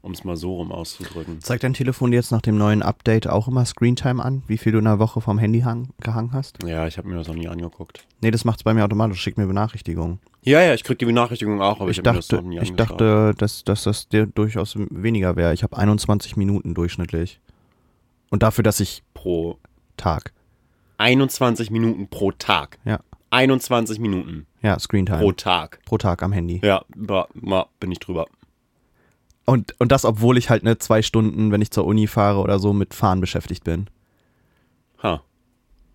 Um es mal so rum auszudrücken. Zeigt dein Telefon jetzt nach dem neuen Update auch immer Screentime an, wie viel du in der Woche vom Handy hang, gehangen hast? Ja, ich habe mir das noch nie angeguckt. Nee, das macht's bei mir automatisch, schickt mir Benachrichtigungen. Ja, ja, ich kriege die Benachrichtigung auch, aber ich, ich mir das dachte, noch nie ich angeschaut. dachte dass, dass das dir durchaus weniger wäre. Ich habe 21 Minuten durchschnittlich. Und dafür, dass ich pro Tag. 21 Minuten pro Tag. Ja. 21 Minuten Ja, Screentime. pro Pro, Tag. Tag am Handy. Ja, ba, ma, bin ich drüber. Und, und das, obwohl ich halt ne zwei Stunden, wenn ich zur Uni fahre oder so, mit Fahren beschäftigt bin. Ha.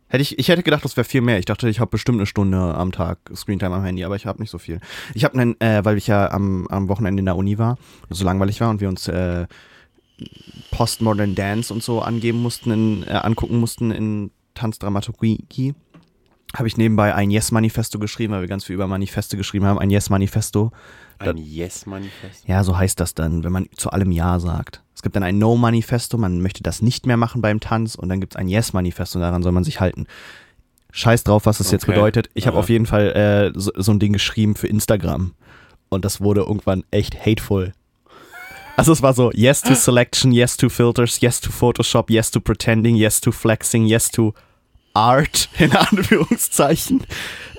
Hätte ich, ich hätte gedacht, das wäre viel mehr. Ich dachte, ich habe bestimmt eine Stunde am Tag Screentime am Handy, aber ich habe nicht so viel. Ich habe einen, äh, weil ich ja am, am Wochenende in der Uni war, so langweilig war und wir uns äh, Postmodern Dance und so angeben mussten, in, äh, angucken mussten in Tanzdramaturgie, habe ich nebenbei ein Yes-Manifesto geschrieben, weil wir ganz viel über Manifeste geschrieben haben. Ein Yes-Manifesto. Ein Yes-Manifest. Ja, so heißt das dann, wenn man zu allem Ja sagt. Es gibt dann ein No-Manifesto, man möchte das nicht mehr machen beim Tanz und dann gibt es ein Yes-Manifesto, daran soll man sich halten. Scheiß drauf, was das jetzt Okay. bedeutet. Ich habe auf jeden Fall äh, so, so ein Ding geschrieben für Instagram und das wurde irgendwann echt hateful. Also es war so, yes to selection, yes to filters, yes to Photoshop, yes to pretending, yes to flexing, yes to art, in Anführungszeichen.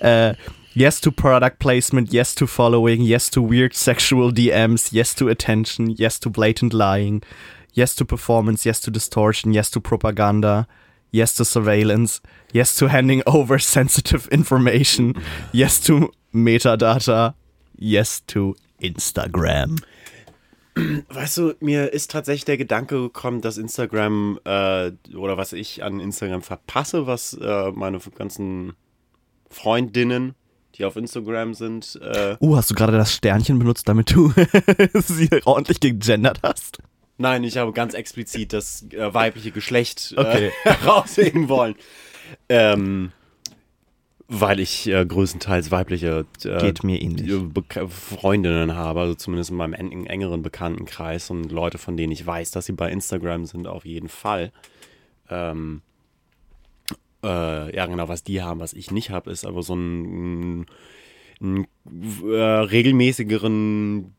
Äh, yes to product placement, yes to following, yes to weird sexual DMs, yes to attention, yes to blatant lying, yes to performance, yes to distortion, yes to propaganda, yes to surveillance, yes to handing over sensitive information, yes to metadata, yes to Instagram. Weißt du, mir ist tatsächlich der Gedanke gekommen, dass Instagram äh, oder was ich an Instagram verpasse, was äh, meine ganzen Freundinnen, die auf Instagram sind, äh, Uh, hast du gerade das Sternchen benutzt, damit du sie ordentlich gegendert hast? Nein, ich habe ganz explizit das äh, weibliche Geschlecht Okay. äh, herausheben wollen. Ähm, weil ich äh, größtenteils weibliche äh, äh, Freundinnen habe, also zumindest in meinem en engeren Bekanntenkreis und Leute, von denen ich weiß, dass sie bei Instagram sind, auf jeden Fall. Ähm, äh, ja genau, was die haben, was ich nicht habe, ist aber so ein, ein, ein äh, regelmäßigeren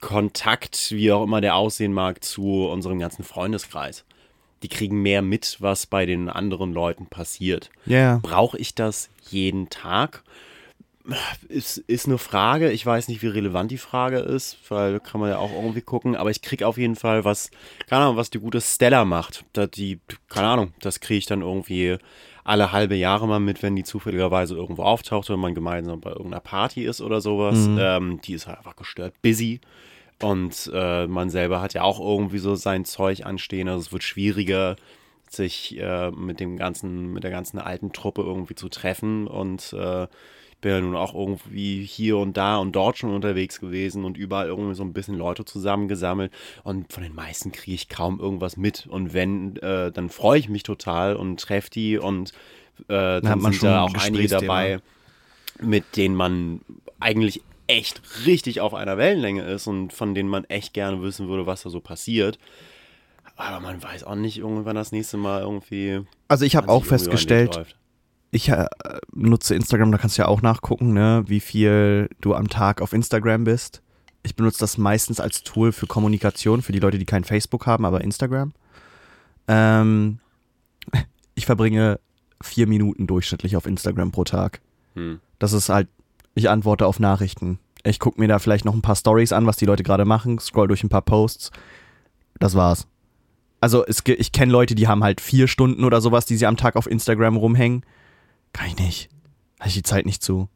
Kontakt, wie auch immer der aussehen mag, zu unserem ganzen Freundeskreis. Die kriegen mehr mit, was bei den anderen Leuten passiert. Yeah. Brauche ich das jeden Tag? Ist, ist eine Frage. Ich weiß nicht, wie relevant die Frage ist, weil kann man ja auch irgendwie gucken. Aber ich kriege auf jeden Fall was, keine Ahnung, was die gute Stella macht. Da die, keine Ahnung, das kriege ich dann irgendwie alle halbe Jahre mal mit, wenn die zufälligerweise irgendwo auftaucht oder man gemeinsam bei irgendeiner Party ist oder sowas. Mhm. Ähm, die ist halt einfach gestört busy. Und äh, man selber hat ja auch irgendwie so sein Zeug anstehen. Also es wird schwieriger, sich äh, mit dem ganzen, mit der ganzen alten Truppe irgendwie zu treffen. Und äh, bin ja nun auch irgendwie hier und da und dort schon unterwegs gewesen und überall irgendwie so ein bisschen Leute zusammengesammelt. Und von den meisten kriege ich kaum irgendwas mit. Und wenn, äh, dann freue ich mich total und treffe die und äh, dann sind da auch einige dabei, mit denen man eigentlich echt richtig auf einer Wellenlänge ist und von denen man echt gerne wissen würde, was da so passiert. Aber man weiß auch nicht, irgendwann das nächste Mal irgendwie. Also ich habe auch festgestellt, ich äh, nutze Instagram, da kannst du ja auch nachgucken, ne, wie viel du am Tag auf Instagram bist. Ich benutze das meistens als Tool für Kommunikation, für die Leute, die kein Facebook haben, aber Instagram. Ähm, ich verbringe vier Minuten durchschnittlich auf Instagram pro Tag. Hm. Das ist halt, ich antworte auf Nachrichten. Ich gucke mir da vielleicht noch ein paar Stories an, was die Leute gerade machen, scroll durch ein paar Posts. Das war's. Also es, ich kenne Leute, die haben halt vier Stunden oder sowas, die sie am Tag auf Instagram rumhängen. Kann ich nicht. Habe ich die Zeit nicht zu.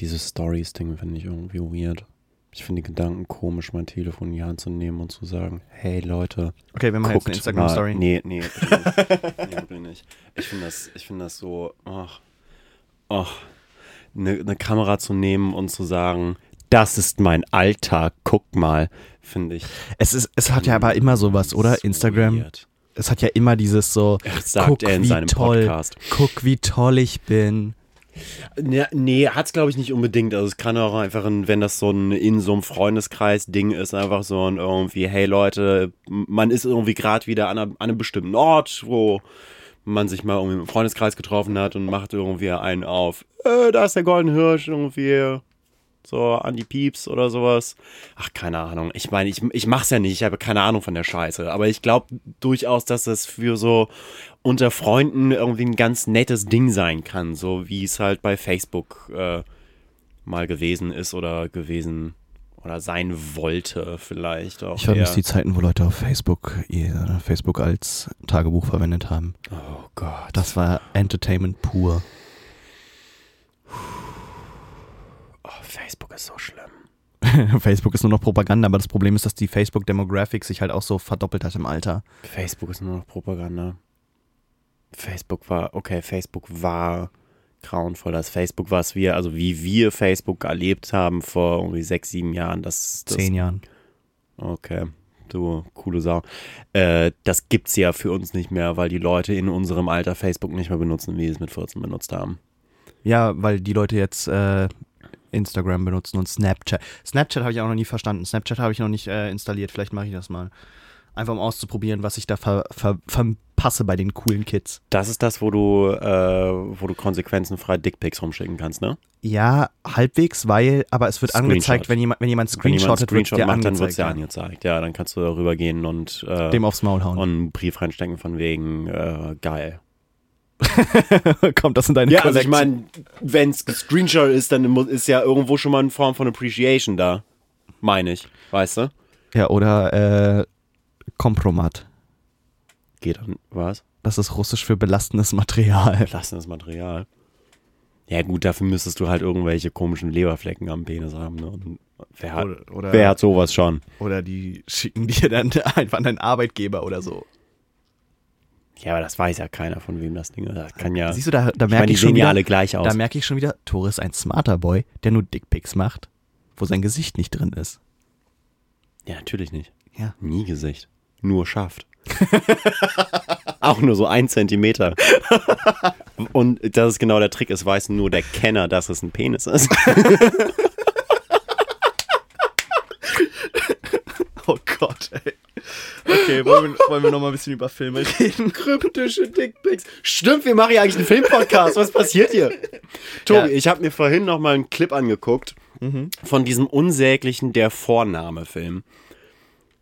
Dieses Stories-Ding finde ich irgendwie weird. Ich finde die Gedanken komisch, mein Telefon in die Hand zu nehmen und zu sagen, hey Leute. Okay, wir machen jetzt eine Instagram-Story. Nee, nee, nee, nee, nicht. Ich finde das, ich das so, ach, ach, eine, eine Kamera zu nehmen und zu sagen, das ist mein Alltag, guck mal, finde ich. Es ist, es hat ja aber immer sowas, oder? Instagram. Es hat ja immer dieses so, sagt guck, er in seinem toll, Podcast. Guck, wie toll ich bin. Nee, nee hat es glaube ich nicht unbedingt. Also es kann auch einfach, ein, wenn das so ein in so einem Freundeskreis-Ding ist, einfach so ein irgendwie, hey Leute, man ist irgendwie gerade wieder an, einer, an, einem bestimmten Ort, wo man sich mal irgendwie im Freundeskreis getroffen hat und macht irgendwie einen auf, äh, da ist der Golden Hirsch irgendwie, so an die Pieps oder sowas. Ach, keine Ahnung. Ich meine, ich, ich mach's ja nicht, ich habe keine Ahnung von der Scheiße. Aber ich glaube durchaus, dass das für so unter Freunden irgendwie ein ganz nettes Ding sein kann. So wie es halt bei Facebook äh, mal gewesen ist oder gewesen oder sein wollte vielleicht auch. Ich vermisse die Zeiten, wo Leute auf Facebook ihr Facebook als Tagebuch verwendet haben. Oh Gott. Das war Entertainment pur. Facebook ist so schlimm. Facebook ist nur noch Propaganda, aber das Problem ist, dass die Facebook-Demographic sich halt auch so verdoppelt hat im Alter. Facebook ist nur noch Propaganda. Facebook war, okay, Facebook war grauenvoll. Das Facebook, was wir, also wie wir Facebook erlebt haben vor irgendwie sechs, sieben Jahren, das. das Zehn Jahren. Okay, du coole Sau. Äh, das gibt's ja für uns nicht mehr, weil die Leute in unserem Alter Facebook nicht mehr benutzen, wie sie es mit 14 benutzt haben. Ja, weil die Leute jetzt äh, Instagram benutzen und Snapchat. Snapchat habe ich auch noch nie verstanden. Snapchat habe ich noch nicht äh, installiert. Vielleicht mache ich das mal. Einfach um auszuprobieren, was ich da ver, ver, verpasse bei den coolen Kids. Das ist das, wo du, äh, wo du konsequenzenfrei Dickpics rumschicken kannst, ne? Ja, halbwegs, weil, aber es wird Screenshot. angezeigt, wenn jemand, wenn jemand screenshottet, wenn jemand Screenshot wird macht, dann wird es ja angezeigt. Ja, dann kannst du darüber gehen und äh, dem aufs Maul hauen. Und einen Brief reinstecken von wegen, äh, geil. Kommt das in deine Ja, also ich meine, wenn es Screenshot ist, dann ist ja irgendwo schon mal eine Form von Appreciation da. Meine ich, weißt du? Ja, oder äh, Kompromat. Geht dann, was? Das ist russisch für belastendes Material. Belastendes Material. Ja, gut, dafür müsstest du halt irgendwelche komischen Leberflecken am Penis haben. Ne? Und wer, hat, oder, oder, wer hat sowas schon? Oder die schicken dir dann einfach an deinen Arbeitgeber oder so. Ja, aber das weiß ja keiner, von wem das Ding ist. Das kann ja. Siehst du, da, da merke ich, ich schon wieder, alle gleich aus. Da merke ich schon wieder, Tore ist ein smarter Boy, der nur Dickpics macht, wo sein Gesicht nicht drin ist. Ja, natürlich nicht. Ja. Nie Gesicht. Nur schafft. Auch nur so ein Zentimeter. Und das ist genau der Trick. Es weiß nur der Kenner, dass es ein Penis ist. oh Gott, ey. Okay, wollen wir, wollen wir noch mal ein bisschen über Filme reden? Kryptische Dickpics. Stimmt, wir machen ja eigentlich einen Filmpodcast. Was passiert hier? Tobi, Ja. ich habe mir vorhin noch mal einen Clip angeguckt von diesem unsäglichen Der Vorname-Film.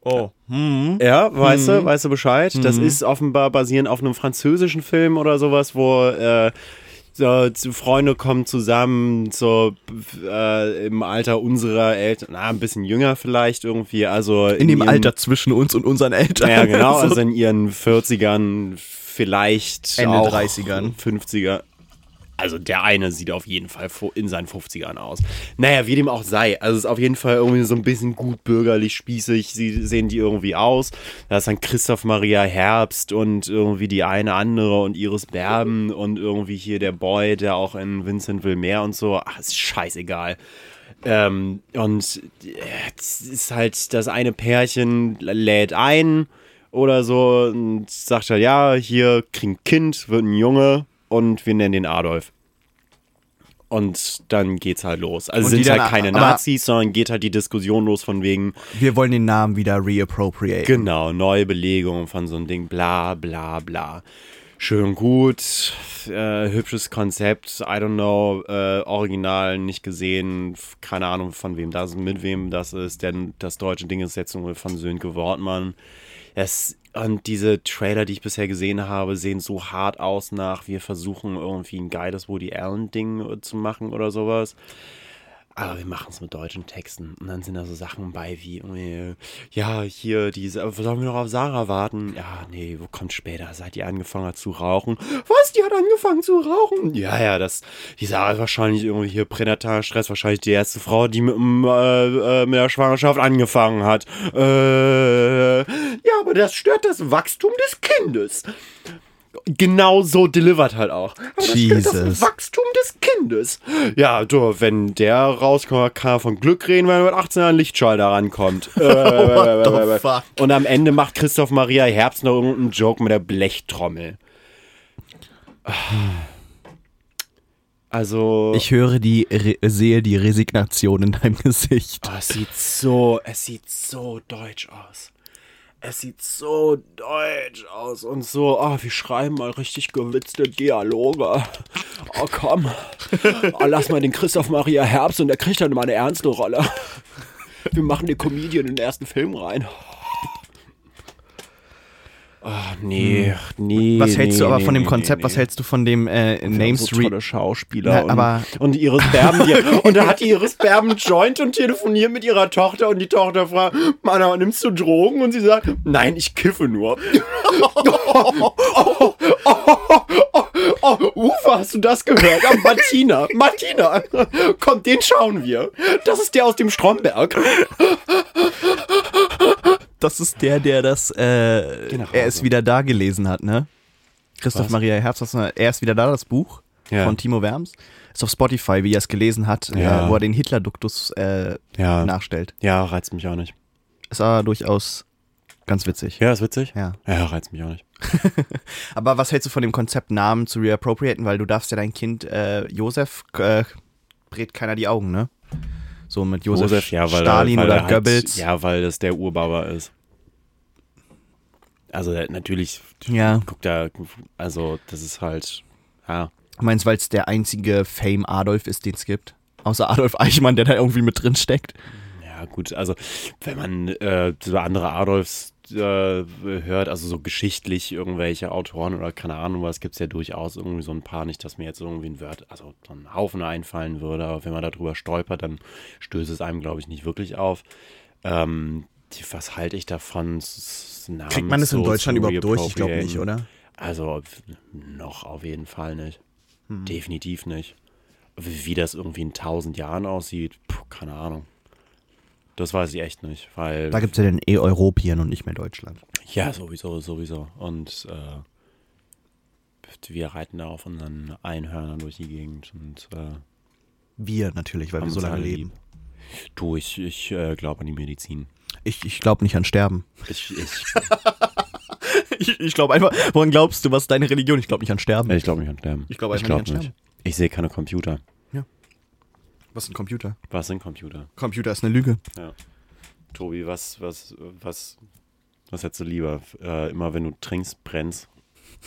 Oh. Hm. Ja, weißt du, weißt du Bescheid? Das ist offenbar basierend auf einem französischen Film oder sowas, wo äh, so, Freunde kommen zusammen, so äh, im Alter unserer Eltern, na, ein bisschen jünger vielleicht irgendwie, also In dem ihren- Alter zwischen uns und unseren Eltern. Ja, genau, So. also in ihren 40ern, vielleicht Ende auch 30ern. 50er. Also der eine sieht auf jeden Fall in seinen 50ern aus. Naja, wie dem auch sei. Also es ist auf jeden Fall irgendwie so ein bisschen gut bürgerlich, spießig sie, sehen die irgendwie aus. Da ist dann Christoph Maria Herbst und irgendwie die eine andere und Iris Berben und irgendwie hier der Boy, der auch in Vincent will mehr und so. Ach, ist scheißegal. Ähm, und äh, es ist halt das eine Pärchen lädt ein oder so und sagt halt, ja, hier kriegt ein Kind, wird ein Junge und wir nennen den Adolf. Und dann geht's halt los. Also Und sind dann- halt keine Nazis, sondern geht halt die Diskussion los von wegen, Wir wollen den Namen wieder reappropriate. genau, neue Belegung von so einem Ding, bla bla bla. Schön gut, äh, hübsches Konzept, I don't know, äh, original nicht gesehen, keine Ahnung von wem das, mit wem das ist, denn das deutsche Ding ist jetzt irgendwie von Sönke Wortmann. Es, und diese Trailer, die ich bisher gesehen habe, sehen so hart aus nach, wir versuchen irgendwie ein geiles Woody Allen-Ding äh, zu machen oder sowas. Aber wir machen es mit deutschen Texten. Und dann sind da so Sachen bei wie, irgendwie, ja, hier, diese, sollen wir noch auf Sarah warten? Ja, nee, wo kommt später? Seit die angefangen hat zu rauchen. Was? Die hat angefangen zu rauchen? Ja, ja, das, die Sarah ist wahrscheinlich irgendwie hier pränatalen Stress, wahrscheinlich die erste Frau, die mit, äh, äh, mit der Schwangerschaft angefangen hat. Äh, ja, aber das stört das Wachstum des Kindes. Genau so delivert halt auch. Aber das das Jesus. Wachstum des Kindes. Ja, du, wenn der rauskommt, kann er von Glück reden, wenn er mit 18 an Lichtschalter rankommt. Äh, What the fuck? Und am Ende macht Christoph Maria Herbst noch irgendeinen Joke mit der Blechtrommel. Also. Ich höre die, sehe die Resignation in deinem Gesicht. Oh, es sieht so, es sieht so deutsch aus. Es sieht so deutsch aus und so, oh, wir schreiben mal richtig gewitzte Dialoge. Oh, komm. Oh, lass mal den Christoph Maria Herbst und der kriegt dann mal eine ernste Rolle. Wir machen den Comedian in den ersten Film rein. Ach, nee, nee. Hm. Was hältst du nee, aber nee, von dem nee, Konzept? nee, Was nee. hältst du von dem äh, haben Name so Street? tolle Schauspieler Na, und, aber- und Iris Berben die, und da hat Iris Berben Joint und telefoniert mit ihrer Tochter und die Tochter fragt, Mann, nimmst du Drogen? Und sie sagt, nein, ich kiffe nur. oh, oh, oh, oh, oh, Uwe, hast du das gehört? Martina, Martina, komm, den schauen wir. Das ist der aus dem Stromberg. Das ist der, der das äh, Er ist wieder da gelesen hat, ne? Christoph Was? Maria Herbst, er ist wieder da, das Buch Ja. von Timo Werms. Ist auf Spotify, wie er es gelesen hat, Ja. äh, wo er den Hitler-Duktus äh, Ja. nachstellt. Ja, reizt mich auch nicht. Ist aber durchaus ganz witzig. Ja, ist witzig. Ja. Ja, reizt mich auch nicht. Aber was hältst du von dem Konzept, Namen zu reappropriaten? Weil du darfst ja dein Kind äh, Josef, äh, brät keiner die Augen, ne? So mit Josef, ja, weil Stalin er, oder er halt, Goebbels. Ja, weil das der Urbauer ist. Also der- natürlich ja. guckt er, also das ist halt, ja. Meinst du, weil es der einzige Fame Adolf ist, den es gibt? Außer Adolf Eichmann, der da irgendwie mit drin steckt. Ja, gut, also wenn man äh, so andere Adolfs äh, hört, also so geschichtlich irgendwelche Autoren oder keine Ahnung was, gibt es ja durchaus irgendwie so ein paar, nicht, dass mir jetzt irgendwie ein Wort, also so ein Haufen einfallen würde, aber wenn man darüber stolpert, dann stößt es einem, glaube ich, nicht wirklich auf. Ähm, die, was halte ich davon? Namen Kriegt man das in so Deutschland zu überhaupt durch? Ich glaube nicht, oder? Also noch auf jeden Fall nicht. Hm. Definitiv nicht. Wie, wie das irgendwie in tausend Jahren aussieht, puh, keine Ahnung. Das weiß ich echt nicht, weil. Da gibt es ja dann eh Europien und nicht mehr Deutschland. ja, sowieso, sowieso. Und äh, wir reiten da auf unseren Einhörnern durch die Gegend und äh, Wir natürlich, weil wir so lange leben. lieb. Du, ich, ich äh, glaube an die Medizin. Ich, ich glaube nicht an Sterben. Ich, ich, Ich, ich glaube einfach, woran glaubst du, was ist deine Religion? Ich glaube nicht an Sterben. ich glaube nicht an Sterben. Ich glaube einfach glaub nicht an Sterben. Ich sehe keine Computer. Was ist ein Computer? Was sind Computer? Computer ist eine Lüge. Tobi, was, was, was, Was hättest du lieber? Äh, immer wenn du trinkst, brennst.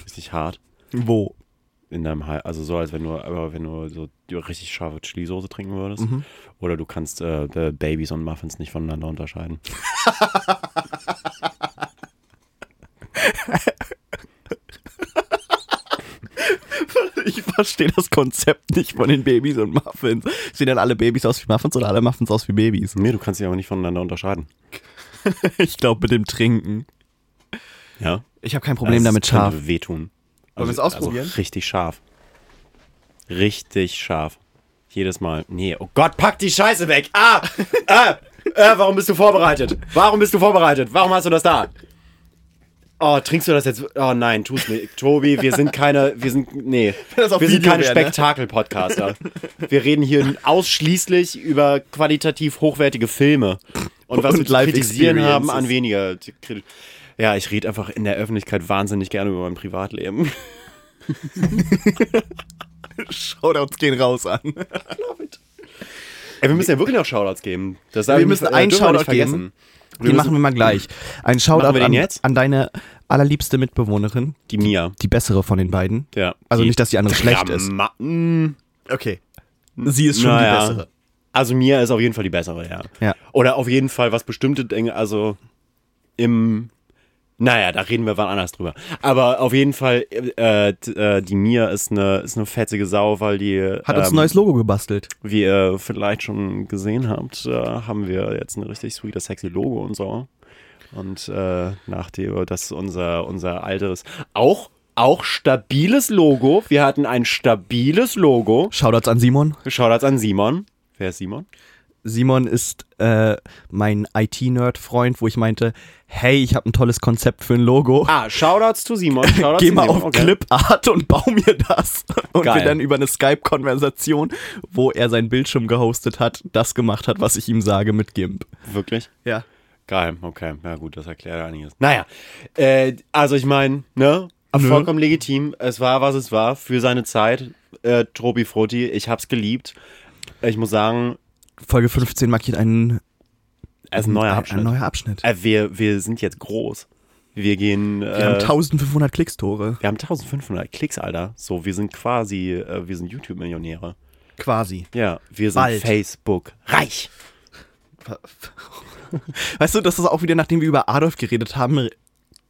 Richtig hart. Wo? In deinem Hals. Also so, als wenn du, aber wenn du so richtig scharfe Chili-Soße trinken würdest. Mhm. Oder du kannst äh, äh, Babys und Muffins nicht voneinander unterscheiden. Ich verstehe das Konzept nicht von den Babys und Muffins. Sehen dann alle Babys aus wie Muffins oder alle Muffins aus wie Babys? Nee, du kannst sie aber nicht voneinander unterscheiden. Ich glaube mit dem Trinken. Ja? Ich habe kein Problem Das damit könnte scharf. wehtun. Wollen wir es ausprobieren? Also richtig scharf. Richtig scharf. Jedes Mal. Nee, oh Gott, pack die Scheiße weg. Ah! ah! Äh, warum bist du vorbereitet? Warum bist du vorbereitet? Warum hast du das da? Oh, trinkst du das jetzt? Oh nein, tu's nicht. Tobi, wir sind keine, wir sind, nee. Wir sind Video keine wäre, ne? Spektakel-Podcaster. Wir reden hier ausschließlich über qualitativ hochwertige Filme. Und was Und wir zu kritisieren haben, an weniger. Ja, ich rede einfach in der Öffentlichkeit wahnsinnig gerne über mein Privatleben. Shoutouts gehen raus an. Ey, wir müssen ja wirklich noch Shoutouts geben. Das Wir müssen einen wir nicht Shoutout geben. Den machen wir mal gleich. Ein Shoutout an, jetzt? an deine allerliebste Mitbewohnerin, Die Mia. die bessere von den beiden. Ja. Also die nicht, dass die andere schlecht ist. Okay. Sie ist schon naja. die bessere. Also Mia ist auf jeden Fall die bessere, ja. Ja. Oder auf jeden Fall, was bestimmte Dinge, also im. Naja, da reden wir wann anders drüber. Aber auf jeden Fall, äh, äh, die Mia ist eine, ist eine fetzige Sau, weil die. Hat uns ein ähm, neues Logo gebastelt. Wie ihr vielleicht schon gesehen habt, äh, haben wir jetzt ein richtig sweeter, sexy Logo und so. Und äh, nachdem das unser, unser altes, auch, auch stabiles Logo. Wir hatten ein stabiles Logo. Shoutouts an Simon. Shoutouts an Simon. Wer ist Simon? Simon ist äh, mein IT-Nerd-Freund, wo ich meinte, hey, ich habe ein tolles Konzept für ein Logo. Ah, Shoutouts zu Simon. Shoutouts Geh mal auf okay. Clipart und bau mir das. Und Geil. wir dann über eine Skype-Konversation, wo er seinen Bildschirm gehostet hat, das gemacht hat, was ich ihm sage mit GIMP. Wirklich? Ja. Geil, okay. Ja gut, das erklärt einiges. Naja, äh, also ich meine, ne? Nö. Vollkommen legitim. Es war, was es war, für seine Zeit. Äh, Tropi Frutti, ich hab's geliebt. Ich muss sagen, Folge 15 markiert einen, ist ein neuer ein, Abschnitt. ein neuer Abschnitt. Äh, wir, wir sind jetzt groß. Wir gehen. Wir haben Äh, 1500 Klickstore. wir haben 1500 Klicks, Alter. So, wir sind quasi, äh, wir sind YouTube-Millionäre. Quasi. Ja, wir sind Bald. Facebook reich. Weißt du, das ist auch wieder, nachdem wir über Adolf geredet haben,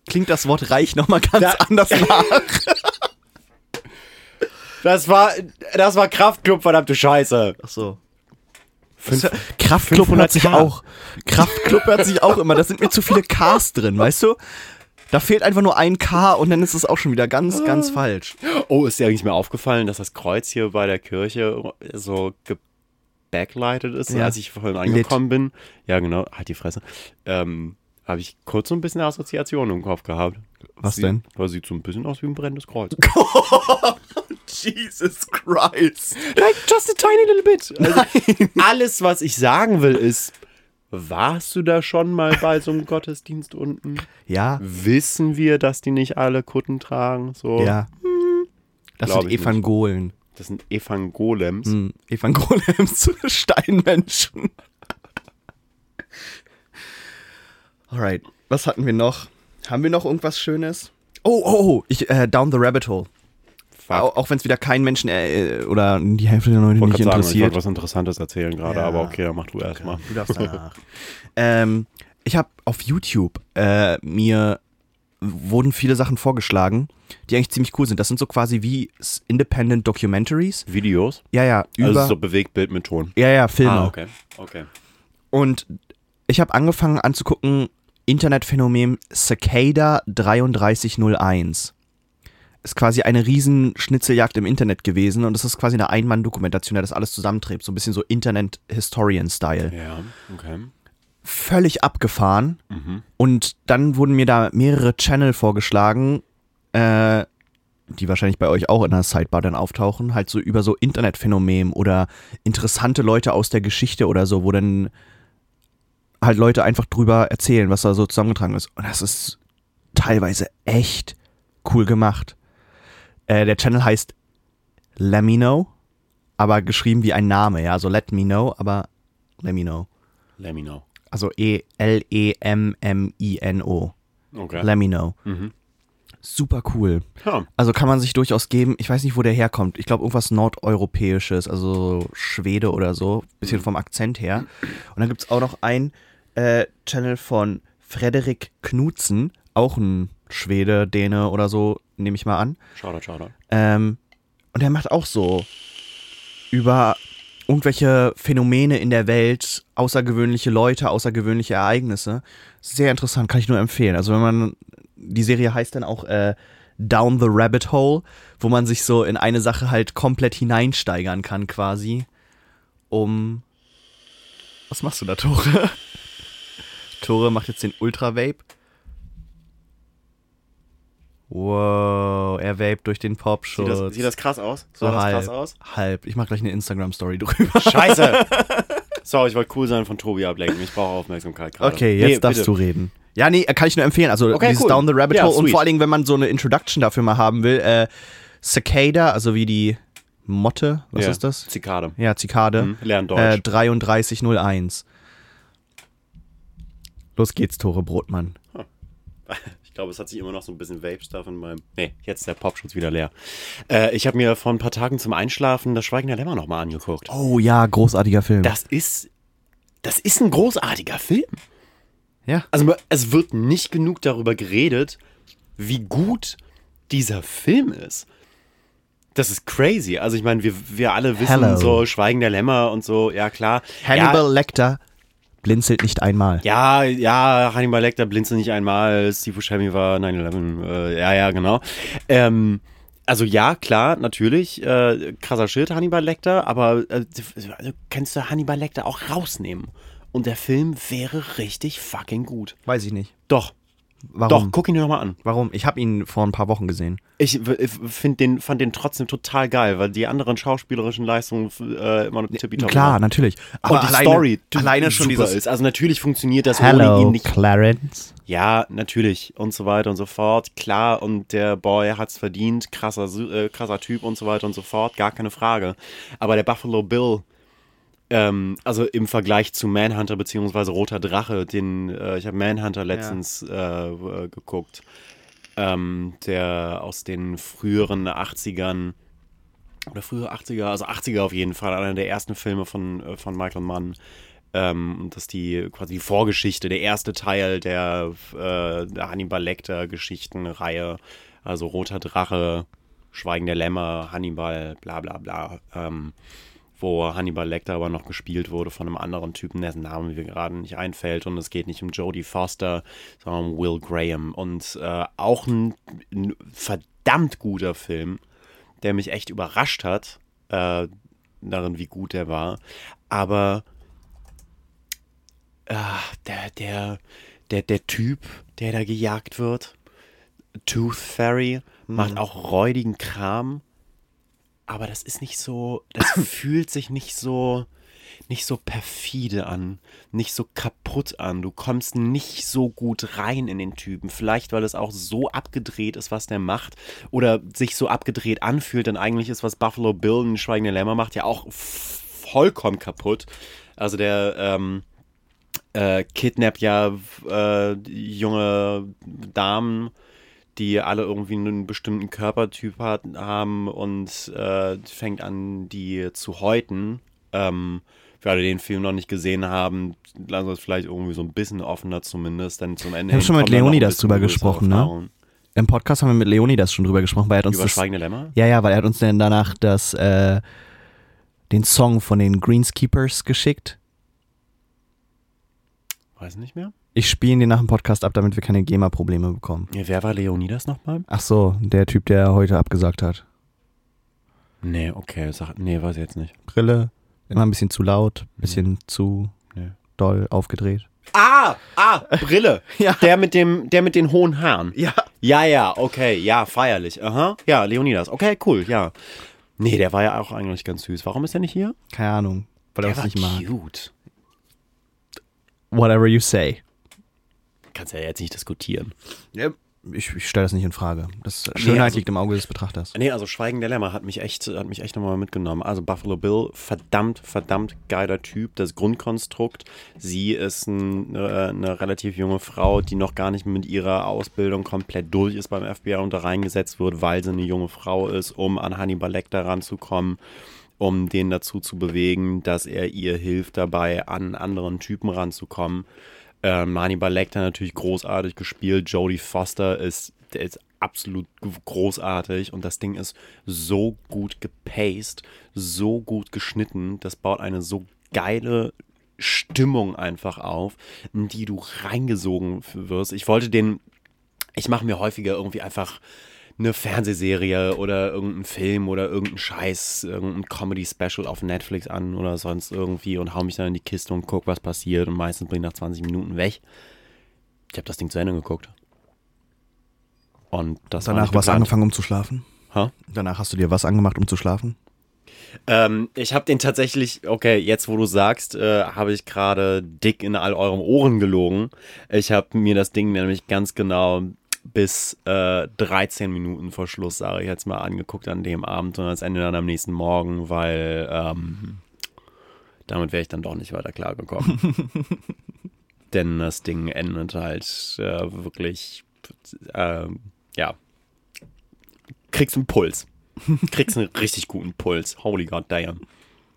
klingt das Wort reich nochmal ganz Da- anders nach. Das war, das war Kraftclub, verdammte Scheiße. Ach so. Fünf- Kraftclub 500 hört sich auch. Kraftclub hört sich auch immer. Da sind mir zu viele Ks drin, weißt du? Da fehlt einfach nur ein K und dann ist es auch schon wieder ganz, ganz falsch. Oh, ist dir eigentlich mal aufgefallen, dass das Kreuz hier bei der Kirche so gebacklightet ist, Ja. als ich vorhin angekommen bin? Ja, genau. Halt die Fresse. Ähm, habe ich kurz so ein bisschen Assoziation im Kopf gehabt. Was Sieht- denn? Weil sieht so ein bisschen aus wie ein brennendes Kreuz. Jesus Christ. like just a tiny little bit. Also, alles, was ich sagen will, ist, warst du da schon mal bei so einem Gottesdienst unten? Ja, Wissen wir, dass die nicht alle Kutten tragen? So, ja. Das Glaub sind ich nicht. Evangolen. das sind Evangolems. Hm, Evangolems, Steinmenschen. Alright, was hatten wir noch? Haben wir noch irgendwas Schönes? Oh, oh, oh, ich, äh, Down the Rabbit Hole. Fuck. Auch, auch wenn es wieder keinen Menschen äh, oder die Hälfte der Leute Ich wollte nicht gerade sagen, ich interessiert. wollte was Interessantes erzählen gerade, Ja. aber okay, dann mach du erstmal. Du darfst danach. ähm, ich habe auf YouTube äh, mir wurden viele Sachen vorgeschlagen, die eigentlich ziemlich cool sind. Das sind so quasi wie Independent Documentaries. Videos? Ja, ja, über. Also so Bewegtbild mit Ton. ja, ja, Filme. Ah, okay. Okay. Und ich habe angefangen anzugucken, Internetphänomen Cicada 3301. Ist quasi eine riesen Schnitzeljagd im Internet gewesen und es ist quasi eine Einmann-Dokumentation, der das alles zusammenträgt. So ein bisschen so Internet-Historian-Style. Ja, okay. Völlig abgefahren. Mhm. Und dann wurden mir da mehrere Channel vorgeschlagen, äh, die wahrscheinlich bei euch auch in der Sidebar dann auftauchen, halt so über so Internetphänomen oder interessante Leute aus der Geschichte oder so, wo dann halt Leute einfach drüber erzählen, was da so zusammengetragen ist. Und das ist teilweise echt cool gemacht. Äh, der Channel heißt Let Me Know, aber geschrieben wie ein Name, ja, so Let Me Know, aber Let Me Know. Let me know. Also E L-E-M-M-I-N-O. Okay. Let me know. Mhm. Super cool. Ja. Also kann man sich durchaus geben. Ich weiß nicht, wo der herkommt. Ich glaube, irgendwas Nordeuropäisches, also Schwede oder so. Bisschen Mhm. vom Akzent her. Und dann gibt es auch noch ein äh, Channel von Frederik Knutzen, auch ein Schwede, Däne oder so, nehme ich mal an. Shoutout, Shoutout. Ähm, und er macht auch so über irgendwelche Phänomene in der Welt, außergewöhnliche Leute, außergewöhnliche Ereignisse. Sehr interessant, kann ich nur empfehlen. Also wenn man, die Serie heißt dann auch äh, Down the Rabbit Hole, wo man sich so in eine Sache halt komplett hineinsteigern kann quasi, um... Was machst du da, Tore? Tore macht jetzt den Ultra Vape. Wow, er vaped durch den Sieht Popschutz. das, sieht das krass aus? So das halb. krass aus? Halb. Ich mach gleich eine Instagram-Story drüber. Scheiße! Sorry, ich wollte cool sein von Tobi ablenken. Ich brauche Aufmerksamkeit gerade. Okay, jetzt Nee, darfst bitte. du reden. Ja, nee, kann ich nur empfehlen. Also Okay, dieses cool. Down the Rabbit Ja, Hole und sweet. vor allen Dingen, wenn man so eine Introduction dafür mal haben will, äh, Cicada, also wie die Motte, was Ja, ist das? Zikade. Ja, Zikade. Hm, lernen Deutsch. Äh, 3301. Los geht's, Tore Brotmann. Ich glaube, es hat sich immer noch so ein bisschen Vape-Stuff in meinem. Nee, jetzt ist der Popschutz wieder leer. Äh, ich habe mir vor ein paar Tagen zum Einschlafen das Schweigen der Lämmer nochmal angeguckt. Oh ja, großartiger Film. Das ist. Das ist ein großartiger Film. ja. Also es wird nicht genug darüber geredet, wie gut dieser Film ist. Das ist crazy. Also ich meine, wir, wir alle wissen Hello. so Schweigen der Lämmer und so, ja klar. Hannibal Lecter blinzelt nicht einmal. Ja, ja, Hannibal Lecter blinzelt nicht einmal, Steve Buscemi war 9-11, äh, ja, ja, genau. Ähm, also ja, klar, natürlich, äh, krasser Shit, Hannibal Lecter, aber äh, also, kannst du Hannibal Lecter auch rausnehmen und der Film wäre richtig fucking gut. Weiß ich nicht. Doch, Warum? doch, guck ihn dir nochmal an. Warum? Ich habe ihn vor ein paar Wochen gesehen. Ich find den, fand den trotzdem total geil, weil die anderen schauspielerischen Leistungen äh, immer noch tippitopp Klar, waren. natürlich. Aber Und die alleine, Story alleine schon super dieses ist. Also natürlich funktioniert das ohne Hello, ihn nicht. Clarence. Ja, natürlich und so weiter und so fort. Klar, und der Boy hat's verdient, krasser, äh, krasser Typ und so weiter und so fort, gar keine Frage. Aber der Buffalo Bill, ähm, also im Vergleich zu Manhunter beziehungsweise Roter Drache, den äh, ich habe Manhunter letztens äh, äh, geguckt, ähm, der aus den früheren 80ern oder frühe 80er, also 80er auf jeden Fall, einer der ersten Filme von, äh, von Michael Mann. Ähm, das ist die quasi die Vorgeschichte, der erste Teil der, äh, der Hannibal Lecter Geschichtenreihe, also Roter Drache, Schweigen der Lämmer, Hannibal, bla bla bla, ähm, wo Hannibal Lecter aber noch gespielt wurde von einem anderen Typen, dessen Name mir gerade nicht einfällt und es geht nicht um Jodie Foster, sondern um Will Graham und äh, auch ein, ein verdammt guter Film, der mich echt überrascht hat, äh, darin, wie gut er war. Aber ah, der, der, der, der Typ, der da gejagt wird, Tooth Fairy, macht auch räudigen Kram. Aber das ist nicht so, das fühlt sich nicht so, nicht so perfide an, nicht so kaputt an. Du kommst nicht so gut rein in den Typen. Vielleicht, weil es auch so abgedreht ist, was der macht. Oder sich so abgedreht anfühlt, denn eigentlich ist, was Buffalo Bill in Schweigende Lämmer macht, ja auch vollkommen kaputt. Also der, ähm, äh, kidnappt ja äh, junge Damen, die alle irgendwie einen bestimmten Körpertyp hat, haben und äh, fängt an, die zu häuten. Ähm, für alle, die den Film noch nicht gesehen haben, lassen wir es vielleicht irgendwie so ein bisschen offener zumindest, denn zum Ende. Wir haben schon mit dann Leonidas drüber gesprochen, ne? Im Podcast haben wir mit Leonidas schon drüber gesprochen, weil er hat uns Über das, Schweigende Lämmer? Ja, ja, weil er hat uns dann danach das, äh, den Song von den Greenskeepers geschickt. Weiß nicht mehr. Ich spiele ihn dir nach dem Podcast ab, damit wir keine GEMA-Probleme bekommen. Ja, wer war Leonidas nochmal? Ach so, der Typ, der heute abgesagt hat. Nee, okay, sag, nee, weiß ich jetzt nicht. Brille, immer ein bisschen zu laut, ein bisschen zu Nee. doll aufgedreht. Ah, ah, Brille. Ja. Der mit dem, der mit den hohen Haaren. Ja. Ja, ja, okay, ja, feierlich. Aha. Ja, Leonidas. Okay, cool, ja. Nee, der war ja auch eigentlich ganz süß. Warum ist er nicht hier? Keine Ahnung, weil er uns nicht mag. cute. Whatever you say. Kannst ja jetzt nicht diskutieren. ich, ich stelle das nicht in Frage. Das Schönheit Nee, also- liegt im Auge des Betrachters. Nee, also Schweigen der Lämmer hat mich echt, hat mich echt nochmal mitgenommen. Also Buffalo Bill, verdammt, verdammt geiler Typ. Das Grundkonstrukt, sie ist ein, äh, eine relativ junge Frau, die noch gar nicht mit ihrer Ausbildung komplett durch ist beim FBI und da reingesetzt wird, weil sie eine junge Frau ist, um an Hannibal Lecter ranzukommen, um den dazu zu bewegen, dass er ihr hilft dabei, an anderen Typen ranzukommen. Ähm, Hannibal Lecter natürlich großartig gespielt. Jodie Foster ist, ist absolut großartig und das Ding ist so gut gepaced, so gut geschnitten. Das baut eine so geile Stimmung einfach auf, in die du reingesogen wirst. Ich wollte den, ich mache mir häufiger irgendwie einfach eine Fernsehserie oder irgendeinen Film oder irgendeinen Scheiß, irgendein Comedy-Special auf Netflix an oder sonst irgendwie und hau mich dann in die Kiste und guck, was passiert und meistens bin ich nach 20 Minuten weg. Ich habe das Ding zu Ende geguckt. Und das war Danach nicht was angefangen, um zu schlafen? Ha? Danach hast du dir was angemacht, um zu schlafen? Ähm, ich habe den tatsächlich, okay, jetzt wo du sagst, äh, habe ich gerade dick in all euren Ohren gelogen. Ich habe mir das Ding nämlich ganz genau bis äh, 13 Minuten vor Schluss, sage ich jetzt mal, angeguckt an dem Abend und das Ende dann am nächsten Morgen, weil ähm, damit wäre ich dann doch nicht weiter klargekommen. Denn das Ding endet halt äh, wirklich, äh, ja, kriegst einen Puls. Kriegst einen richtig guten Puls. Holy god damn.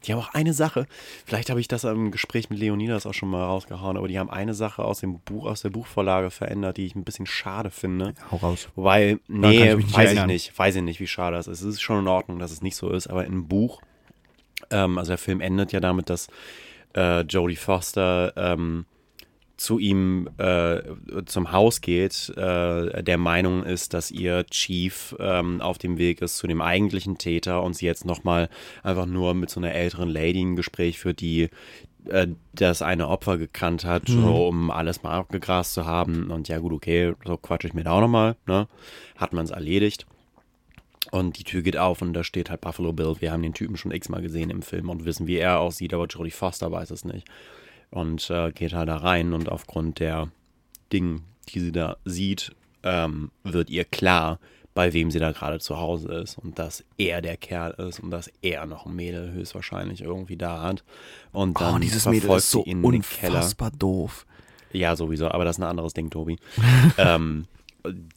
Die haben auch eine Sache, vielleicht habe ich das im Gespräch mit Leonidas auch schon mal rausgehauen, aber die haben eine Sache aus dem Buch, aus der Buchvorlage verändert, die ich ein bisschen schade finde. Hau raus. Kann nee, ich weiß erinnern. ich nicht. Weiß ich nicht, wie schade das ist. Es ist schon in Ordnung, dass es nicht so ist, aber im Buch, ähm, also der Film endet ja damit, dass äh, Jodie Foster ähm, zu ihm äh, zum Haus geht, äh, der Meinung ist, dass ihr Chief ähm, auf dem Weg ist zu dem eigentlichen Täter und sie jetzt nochmal einfach nur mit so einer älteren Lady ein Gespräch führt, die äh, das eine Opfer gekannt hat, so, um alles mal abgegrast zu haben. Und ja gut, okay, so quatsche ich mir da auch nochmal, ne? Hat man es erledigt. Und die Tür geht auf und da steht halt Buffalo Bill. Wir haben den Typen schon x-mal gesehen im Film und wissen, wie er aussieht, aber Jodie Foster weiß es nicht. Und äh, geht halt da rein und aufgrund der Dinge, die sie da sieht, ähm, wird ihr klar, bei wem sie da gerade zu Hause ist und dass er der Kerl ist und dass er noch ein Mädel höchstwahrscheinlich irgendwie da hat. Und dann Oh, dieses Mädel ist so ihn in den Keller. unfassbar doof. Ja, sowieso, aber das ist ein anderes Ding, Tobi. ähm,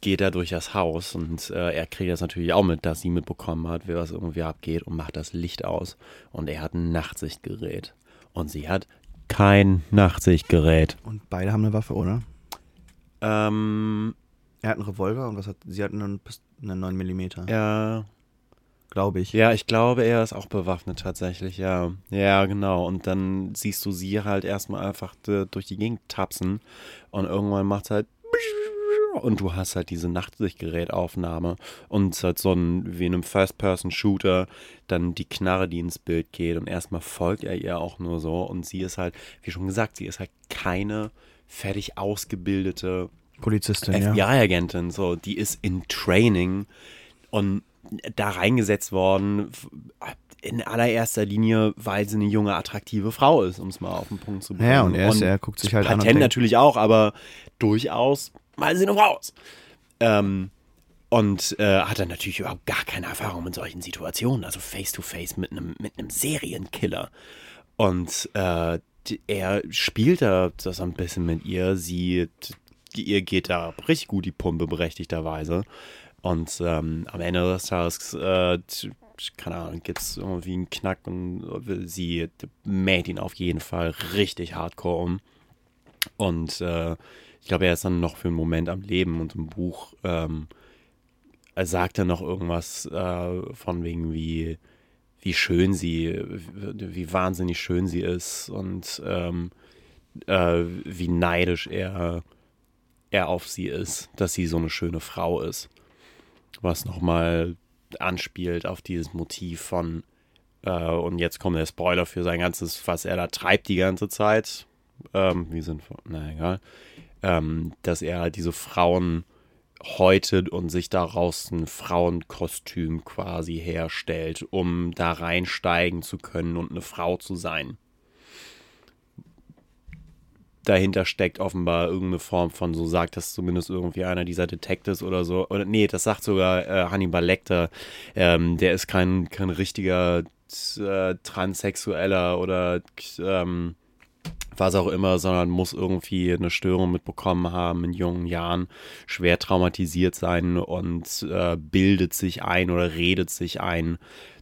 geht er durch das Haus und äh, er kriegt das natürlich auch mit, dass sie mitbekommen hat, was irgendwie abgeht und macht das Licht aus. Und er hat ein Nachtsichtgerät. Und sie hat kein Nachtsichtgerät. Und beide haben eine Waffe, oder? Ähm, Er hat einen Revolver und was hat sie hat einen, Pist- einen 9 mm, ja, glaube ich. ja, ich glaube, er ist auch bewaffnet tatsächlich, ja. Ja, genau. Und dann siehst du sie halt erstmal einfach durch die Gegend tapsen und irgendwann macht halt und du hast halt diese Nachtsichtgerätaufnahme und es ist halt so ein, wie in einem First-Person-Shooter, dann die Knarre, die ins Bild geht und erstmal folgt er ihr auch nur so und sie ist halt, wie schon gesagt, sie ist halt keine fertig ausgebildete Polizistin, ja. FBI-Agentin, so, die ist in Training und da reingesetzt worden, in allererster Linie, weil sie eine junge, attraktive Frau ist, um es mal auf den Punkt zu bringen. Ja, und er ist- er guckt sich halt an und Patent natürlich auch, aber durchaus, weil sie Frau ist. Ähm, und äh, hat dann natürlich überhaupt gar keine Erfahrung in solchen Situationen, also face-to-face mit einem mit einem Serienkiller. Und äh, er spielt da so ein bisschen mit ihr. Sie, ihr geht da richtig gut die Pumpe, berechtigterweise. Und ähm, am Ende des Tages, äh, keine Ahnung, gibt es irgendwie einen Knack und sie mäht ihn auf jeden Fall richtig hardcore um. Und äh, ich glaube, er ist dann noch für einen Moment am Leben und im Buch ähm, er sagt er noch irgendwas äh, von wegen wie, wie schön sie, wie, wie wahnsinnig schön sie ist und ähm, äh, wie neidisch er, er auf sie ist, dass sie so eine schöne Frau ist. Was nochmal anspielt auf dieses Motiv von, äh, und jetzt kommt der Spoiler für sein ganzes, was er da treibt die ganze Zeit. Ähm, wie sind, na egal. Ähm, dass er diese Frauen häutet und sich daraus ein Frauenkostüm quasi herstellt, um da reinsteigen zu können und eine Frau zu sein. dahinter steckt offenbar irgendeine Form von, so sagt das zumindest irgendwie einer dieser Detectives oder so. Oder nee, das sagt sogar äh, Hannibal Lecter. Ähm, der ist kein, kein richtiger äh, Transsexueller oder ähm, was auch immer, sondern muss irgendwie eine Störung mitbekommen haben in jungen Jahren, schwer traumatisiert sein und äh, bildet sich ein oder redet sich ein,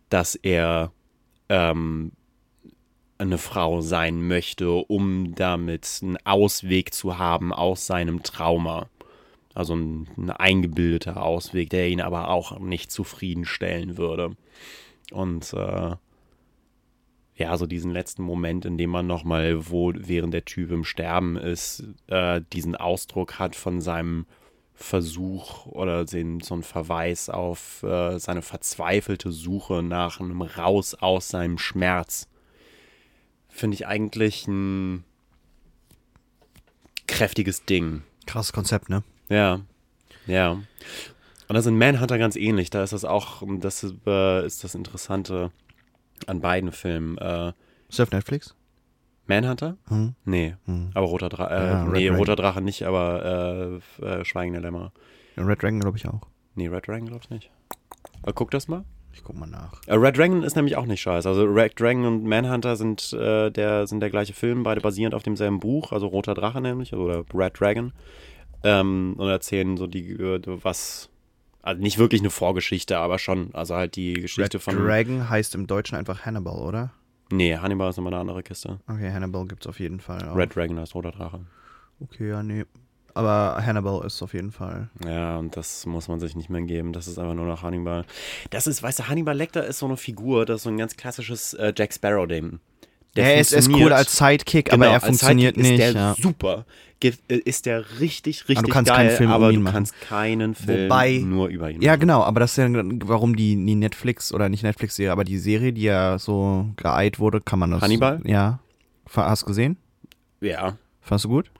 dass er ähm, eine Frau sein möchte, um damit einen Ausweg zu haben aus seinem Trauma. Also ein, ein eingebildeter Ausweg, der ihn aber auch nicht zufriedenstellen würde. Und äh, ja, so diesen letzten Moment, in dem man nochmal, wo während der Typ im Sterben ist, äh, diesen Ausdruck hat von seinem Versuch oder den, so ein Verweis auf äh, seine verzweifelte Suche nach einem Raus aus seinem Schmerz finde ich eigentlich ein kräftiges Ding. Krasses Konzept, ne? Ja. Ja. Und das ist in Manhunter ganz ähnlich. Da ist das auch, das ist, äh, ist das Interessante an beiden Filmen. Äh, ist auf Netflix? Manhunter? Hm. Nee. Hm. Aber Roter Drache. Äh, Ja, Red nee, Dragon. Roter Drache nicht, aber äh, äh, Schweigende Lämmer. Red Dragon glaube ich auch. Nee, Red Dragon glaub ich nicht. Aber guck das mal. Ich guck mal nach. Äh, Red Dragon ist nämlich auch nicht scheiße. Also Red Dragon und Manhunter sind, äh, der, sind der gleiche Film, beide basierend auf demselben Buch, also Roter Drache nämlich, also, oder Red Dragon. Ähm, und erzählen so die, äh, was, also nicht wirklich eine Vorgeschichte, aber schon, also halt die Geschichte Red von. Dragon heißt im Deutschen einfach Hannibal, oder? Nee, Hannibal ist nochmal eine andere Kiste. Okay, Hannibal gibt's auf jeden Fall. Auch. Red Dragon heißt Roter Drache. Okay, ja, nee. Aber Hannibal ist auf jeden Fall. Ja, und das muss man sich nicht mehr geben. Das ist einfach nur noch Hannibal. Das ist, weißt du, Hannibal Lecter ist so eine Figur, das ist so ein ganz klassisches äh, Jack Sparrow-Ding. Der er ist, ist cool als Sidekick, aber Genau, er als funktioniert Sidekick nicht. Ist der ja. super. Äh, Ist der richtig, richtig du kannst geil, keinen Film aber um du machen. kannst keinen Film Wobei- nur über ihn Ja, machen. genau, aber das ist ja, warum die, die Netflix oder nicht Netflix-Serie, aber die Serie, die ja so geeilt wurde, kann man das. Hannibal? Ja. Hast du gesehen? Ja. Fandest du gut?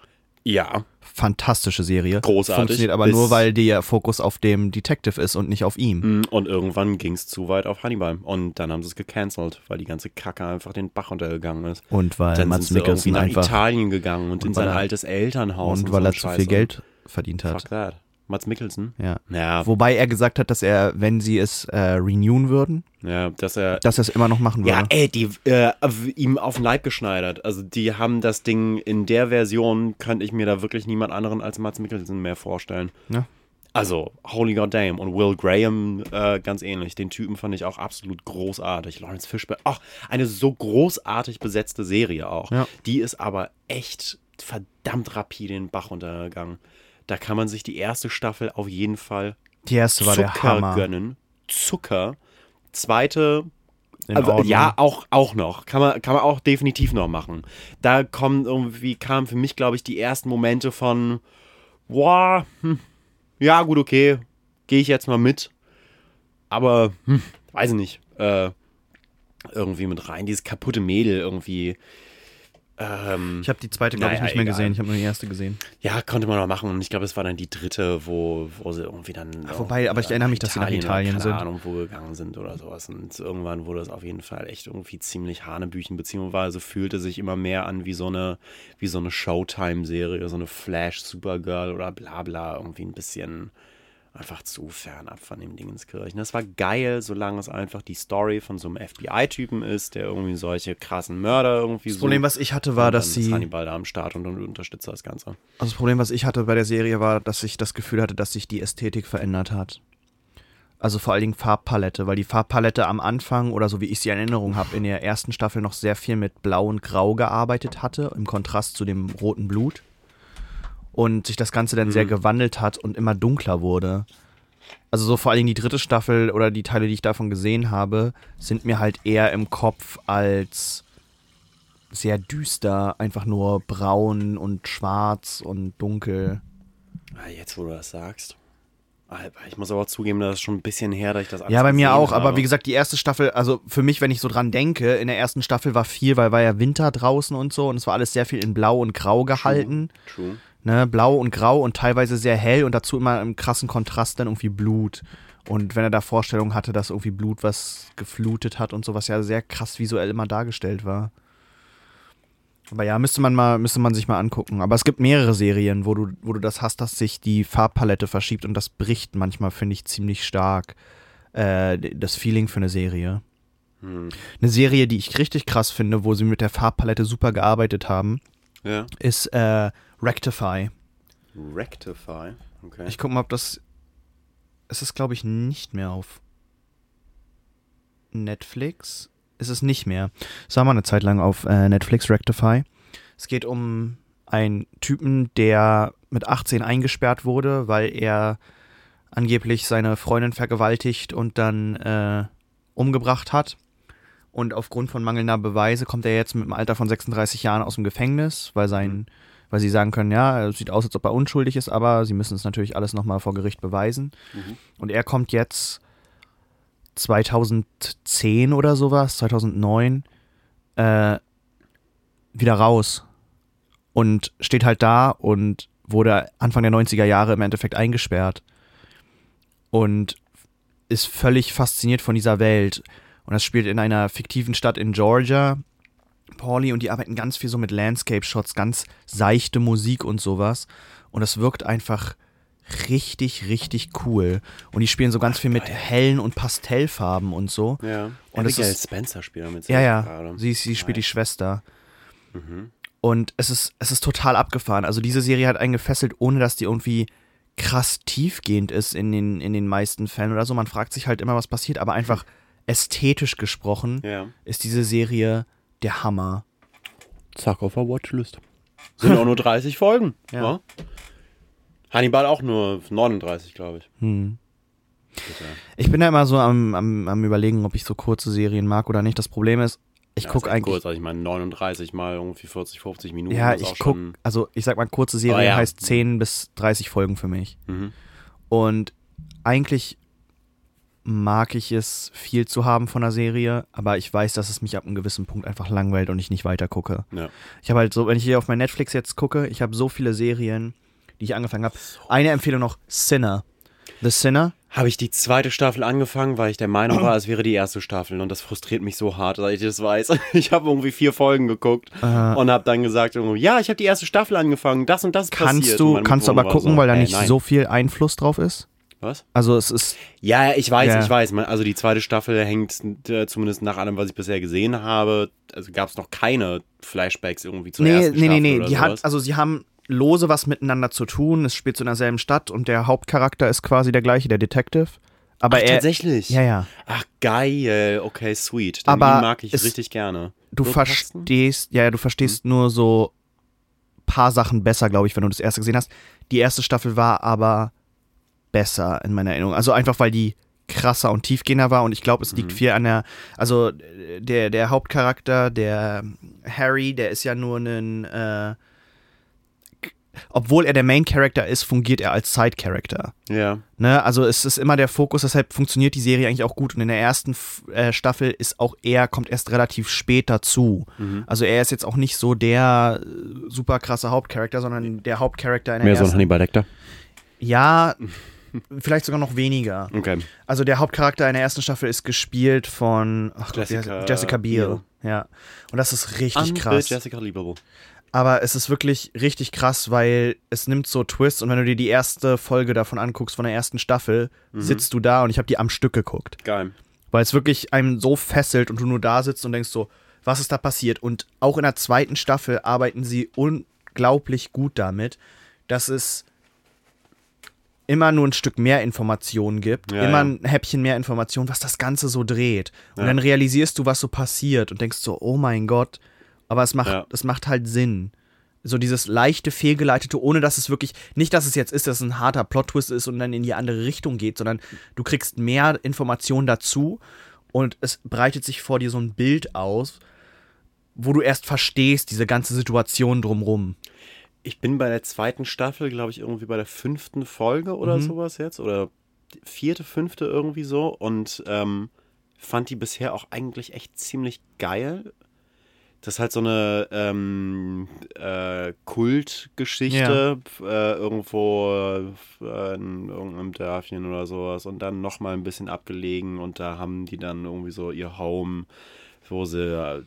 Ja. Fantastische Serie. Großartig. Funktioniert aber nur, weil der Fokus auf dem Detective ist und nicht auf ihm. Mm, Und irgendwann ging es zu weit auf Hannibal. Und dann haben sie es gecancelt, weil die ganze Kacke einfach den Bach runtergegangen ist. Und weil Dann Mats Mikkelsen nach. Italien gegangen und, Und in sein er- altes Elternhaus. Und so weil eine er zu viel Geld verdient hat. Fuck that. Mats Mikkelsen? Ja. Ja, Wobei er gesagt hat, dass er, wenn sie es äh, renewen würden, ja, dass er dass er es immer noch machen würde. Ja, ey, die äh, ihm auf den Leib geschneidert. Also die haben das Ding in der Version, könnte ich mir da wirklich niemand anderen als Mats Mikkelsen mehr vorstellen. Ja. Also, holy goddamn. Und Will Graham äh, ganz ähnlich. Den Typen fand ich auch absolut großartig. Lawrence Fishburne, auch eine so großartig besetzte Serie auch. Ja. Die ist aber echt verdammt rapide den Bach runtergegangen. Da kann man sich die erste Staffel auf jeden Fall Die erste war der Zucker Hammer. gönnen. Zucker. Zweite In also, Ordnung. ja, auch, auch noch. Kann man, kann man auch definitiv noch machen. Da kommen irgendwie, kamen für mich, glaube ich, die ersten Momente von, boah, hm, ja, gut, okay, gehe ich jetzt mal mit. Aber, hm, weiß ich nicht, äh, irgendwie mit rein. Dieses kaputte Mädel irgendwie. Ähm, Ich habe die zweite, glaube ich, nicht mehr egal. gesehen. Ich habe nur die erste gesehen. ja, konnte man noch machen. Und ich glaube, es war dann die dritte, wo, wo sie irgendwie dann. wobei, aber ich erinnere mich, dass sie nach Italien oder sind. Keine Ahnung, wo gegangen sind oder sowas. Und irgendwann wurde es auf jeden Fall echt irgendwie ziemlich Hanebüchen, beziehungsweise fühlte sich immer mehr an wie so eine, wie so eine Showtime-Serie, so eine Flash-Supergirl oder bla bla. Irgendwie ein bisschen einfach zu fernab von dem Dingenskirchen. Das war geil, solange es einfach die Story von so einem FBI-Typen ist, der irgendwie solche krassen Mörder irgendwie Das Problem, was ich hatte, war, dass sie. Hannibal da am Start und, und unterstützt das Ganze. Also das Problem, was ich hatte bei der Serie, war, dass ich das Gefühl hatte, dass sich die Ästhetik verändert hat. Also vor allen Dingen Farbpalette, weil die Farbpalette am Anfang oder so wie ich sie in Erinnerung habe, in der ersten Staffel noch sehr viel mit Blau und Grau gearbeitet hatte, im Kontrast zu dem roten Blut. Und sich das Ganze dann sehr gewandelt hat und immer dunkler wurde. Also so vor allen Dingen die dritte Staffel oder die Teile, die ich davon gesehen habe, sind mir halt eher im Kopf als sehr düster, einfach nur braun und schwarz und dunkel. Ah, Jetzt, wo du das sagst. Ich muss aber auch zugeben, das ist schon ein bisschen her, dass ich das Ja, bei mir auch, aber habe. wie gesagt, die erste Staffel, also für mich, wenn ich so dran denke, in der ersten Staffel war viel, weil war ja Winter draußen und so und es war alles sehr viel in Blau und Grau gehalten. True. Ne? Blau und Grau und teilweise sehr hell und dazu immer im krassen Kontrast dann irgendwie Blut. Und wenn er da Vorstellungen hatte, dass irgendwie Blut was geflutet hat und so, was ja sehr krass visuell immer dargestellt war. Aber ja, müsste man mal, müsste man sich mal angucken. Aber es gibt mehrere Serien, wo du, wo du das hast, dass sich die Farbpalette verschiebt und das bricht manchmal, finde ich, ziemlich stark. Äh, das Feeling für eine Serie. Hm. Eine Serie, die ich richtig krass finde, wo sie mit der Farbpalette super gearbeitet haben, Ja. ist äh, Rectify. Rectify. Okay. Ich guck mal, ob das. Es ist, glaube ich, nicht mehr auf Netflix. Ist es nicht mehr. Es war mal eine Zeit lang auf äh, Netflix Rectify. Es geht um einen Typen, der mit 18 eingesperrt wurde, weil er angeblich seine Freundin vergewaltigt und dann äh, umgebracht hat. Und aufgrund von mangelnder Beweise kommt er jetzt mit einem Alter von 36 Jahren aus dem Gefängnis, weil sein, weil sie sagen können, ja, es sieht aus, als ob er unschuldig ist, aber sie müssen es natürlich alles nochmal vor Gericht beweisen. Mhm. Und er kommt jetzt 2010 oder sowas, 2009, äh, wieder raus und steht halt da und wurde Anfang der 90er Jahre im Endeffekt eingesperrt und ist völlig fasziniert von dieser Welt. Und das spielt in einer fiktiven Stadt in Georgia. Pauli und die arbeiten ganz viel so mit Landscape-Shots, ganz seichte Musik und sowas. Und das wirkt einfach richtig, richtig cool. Und die spielen so ganz viel mit hellen und Pastellfarben und so. Ja. Und es Abigail ist- Spencer spielt damit. Ja, ja. Gerade. Sie, sie spielt die Nice. Schwester. Mhm. Und es ist, es ist total abgefahren. Also diese Serie hat einen gefesselt, ohne dass die irgendwie krass tiefgehend ist in den, in den meisten Fällen oder so. Man fragt sich halt immer, was passiert, aber einfach ästhetisch gesprochen Ja. ist diese Serie der Hammer. Zack auf der Watchlist. Sind auch nur 30 Folgen. Ja. Ja. Hannibal auch nur 39, glaube ich. Hm. Ich bin da immer so am, am, am überlegen, ob ich so kurze Serien mag oder nicht. Das Problem ist, ich Ja, gucke eigentlich. Kurz, also ich meine 39 mal irgendwie 40, 50 Minuten. ja, ich gucke, also ich sag mal, kurze Serie Aber ja. heißt 10 bis 30 Folgen für mich. Mhm. Und eigentlich mag ich es, viel zu haben von der Serie, aber ich weiß, dass es mich ab einem gewissen Punkt einfach langweilt und ich nicht weiter gucke. Ja. Ich habe halt so, wenn ich hier auf mein Netflix jetzt gucke, ich habe so viele Serien, die ich angefangen habe. Eine Empfehlung noch: Sinner. The Sinner. Habe ich die zweite Staffel angefangen, weil ich der Meinung war, es wäre die erste Staffel und das frustriert mich so hart, dass ich das weiß. Ich habe irgendwie vier Folgen geguckt Äh, und habe dann gesagt, ja, ich habe die erste Staffel angefangen, das und das kannst passiert. Du, kannst du aber gucken, so, weil da nicht nein. so viel Einfluss drauf ist. Was? Also es ist, Ja, ich weiß, Ja. ich weiß. Also die zweite Staffel hängt äh, zumindest nach allem, was ich bisher gesehen habe. Also gab es noch keine Flashbacks irgendwie zur nee, ersten nee, nee, Staffel nee. oder Die sowas. hat, also sie haben lose was miteinander zu tun. Es spielt so in derselben Stadt und der Hauptcharakter ist quasi der gleiche, der Detective. Aber Ach, er, tatsächlich. ja, ja. Ach geil, okay, sweet. Den Aber mag ich es- richtig gerne. Du So verstehst, ja, ja, du verstehst Hm. nur so paar Sachen besser, glaube ich, wenn du das erste gesehen hast. Die erste Staffel war aber besser in meiner Erinnerung. Also einfach, weil die krasser und tiefgehender war und ich glaube, es liegt Mhm. viel an der, also der, der Hauptcharakter, der Harry, der ist ja nur ein, äh, obwohl er der Main Character ist, fungiert er als Side Character. Ja. Ne, also es ist immer der Fokus, deshalb funktioniert die Serie eigentlich auch gut. Und in der ersten äh, Staffel ist auch er, kommt erst relativ spät dazu. Mhm. Also er ist jetzt auch nicht so der äh, super krasse Hauptcharakter, sondern der Hauptcharakter in der Mehr so ein ersten. Hannibal Lecter. ja, vielleicht sogar noch weniger. Okay. Also der Hauptcharakter in der ersten Staffel ist gespielt von ach Jessica Jessica Biel. Biel. Ja. Und das ist richtig Unbit krass. Jessica Liebable. Aber es ist wirklich richtig krass, weil es nimmt so Twists und wenn du dir die erste Folge davon anguckst, von der ersten Staffel, Mhm. sitzt du da und ich habe die am Stück geguckt. Geil. Weil es wirklich einem so fesselt und du nur da sitzt und denkst so, was ist da passiert? Und auch in der zweiten Staffel arbeiten sie unglaublich gut damit, dass es immer nur ein Stück mehr Informationen gibt, Ja, immer ja. ein Häppchen mehr Informationen, was das Ganze so dreht. Und Ja. dann realisierst du, was so passiert und denkst so, oh mein Gott, aber es macht, es macht halt Sinn. So dieses leichte, fehlgeleitete, ohne dass es wirklich, nicht, dass es jetzt ist, dass es ein harter Plot-Twist ist und dann in die andere Richtung geht, sondern du kriegst mehr Informationen dazu und es breitet sich vor dir so ein Bild aus, wo du erst verstehst, diese ganze Situation drumrum. Ich bin bei der zweiten Staffel, glaube ich, irgendwie bei der fünften Folge oder Mhm. sowas jetzt. Oder vierte, fünfte irgendwie so. Und ähm, fand die bisher auch eigentlich echt ziemlich geil. Das ist halt so eine ähm, äh, Kultgeschichte äh, irgendwo äh, in irgendeinem Dörfchen oder sowas und dann nochmal ein bisschen abgelegen und da haben die dann irgendwie so ihr Home, wo sie äh,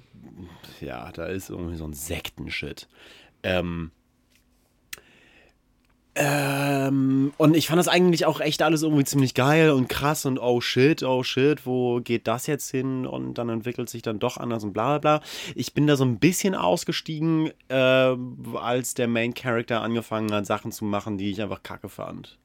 ja, da ist irgendwie so ein Sektenshit. Ähm, ähm, und ich fand das eigentlich auch echt alles irgendwie ziemlich geil und krass und oh shit, oh shit, wo geht das jetzt hin? Und dann entwickelt sich dann doch anders und bla bla bla. Ich bin da so ein bisschen ausgestiegen, äh, als der Main Character angefangen hat, Sachen zu machen, die ich einfach kacke fand.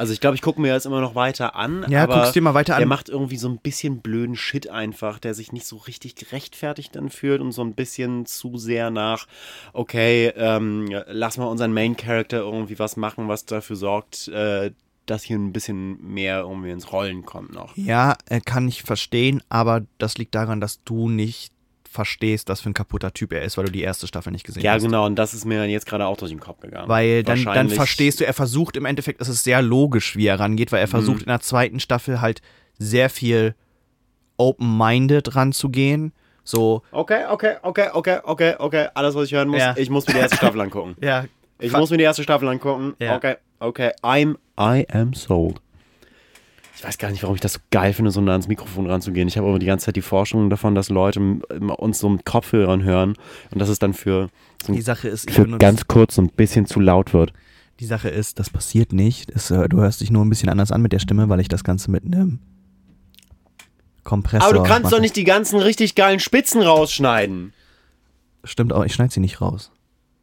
Also ich glaube, ich gucke mir das immer noch weiter an. Ja, guckst dir mal weiter Der an. macht irgendwie so ein bisschen blöden Shit einfach, der sich nicht so richtig gerechtfertigt dann fühlt und so ein bisschen zu sehr nach, okay, ähm, lass mal unseren Main Character irgendwie was machen, was dafür sorgt, äh, dass hier ein bisschen mehr irgendwie ins Rollen kommt noch. Ja, äh, kann ich verstehen, aber das liegt daran, dass du nicht verstehst, was für ein kaputter Typ er ist, weil du die erste Staffel nicht gesehen Ja, hast. genau, und das ist mir jetzt gerade auch durch den Kopf gegangen. Weil dann, dann verstehst du, er versucht im Endeffekt, es ist sehr logisch, wie er rangeht, weil er versucht Mhm. in der zweiten Staffel halt sehr viel open-minded ranzugehen. So, Okay, okay, okay, okay, okay, okay, alles, was ich hören muss, Ja. ich muss mir die erste Staffel angucken. ja, Ich muss mir die erste Staffel angucken. Ja. Okay, okay. I'm, I am sold. Ich weiß gar nicht, warum ich das so geil finde, so nah ans Mikrofon ranzugehen. Ich habe aber die ganze Zeit die Vorstellung davon, dass Leute uns so mit Kopfhörern hören und dass es dann für, so die Sache ist, für ganz kurz so ein bisschen zu laut wird. die Sache ist, das passiert nicht. Es, äh, du hörst dich nur ein bisschen anders an mit der Stimme, weil ich das Ganze mit einem Kompressor Aber du kannst mache. doch nicht die ganzen richtig geilen Spitzen rausschneiden. Stimmt auch, ich schneide sie nicht raus.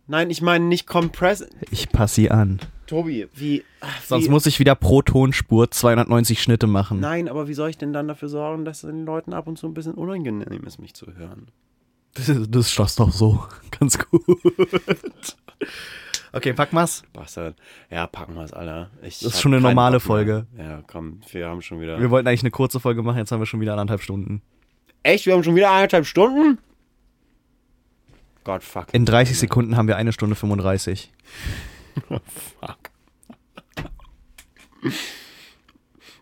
Nein, ich meine nicht Compress. Ich passe sie an. Tobi, wie, ach, wie Sonst muss ich wieder pro Tonspur 290 Schnitte machen. Nein, aber wie soll ich denn dann dafür sorgen, dass es den Leuten ab und zu ein bisschen unangenehm ist, mich zu hören? Das, das schaffst doch so. Ganz gut. Okay, pack mal's. Bastard. Ja, packen wir es, Alter. Ich Das ist schon eine normale. Folge. Ja, komm, wir haben schon wieder. Wir wollten eigentlich eine kurze Folge machen, jetzt haben wir schon wieder anderthalb Stunden. Echt? Wir haben schon wieder eineinhalb Stunden? Gott, fuck. In 30 Sekunden haben wir eine Stunde 35. Fuck.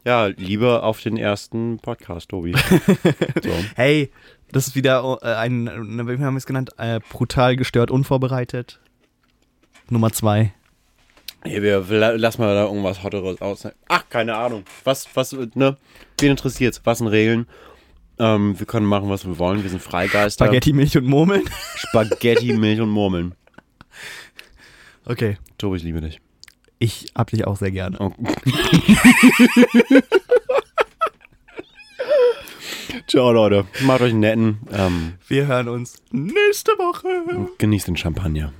Ja, lieber auf den ersten Podcast, Tobi. so. Hey, das ist wieder äh, ein, wie haben wir es genannt? Äh, brutal gestört, unvorbereitet. Nummer zwei. Hey, wir, wir- lass mal da irgendwas Hotteres aus. Ach, keine Ahnung. Was, was, ne? Wen interessiert's? Was sind Regeln? Ähm, wir können machen, was wir wollen. Wir sind Freigeister. Spaghetti, Milch und Murmeln. Spaghetti, Milch und Murmeln. Okay. Tobi, ich liebe dich. Ich hab dich auch sehr gerne. Oh. Ciao, Leute. Macht euch einen netten. Ähm, Wir hören uns nächste Woche. genießt den Champagner.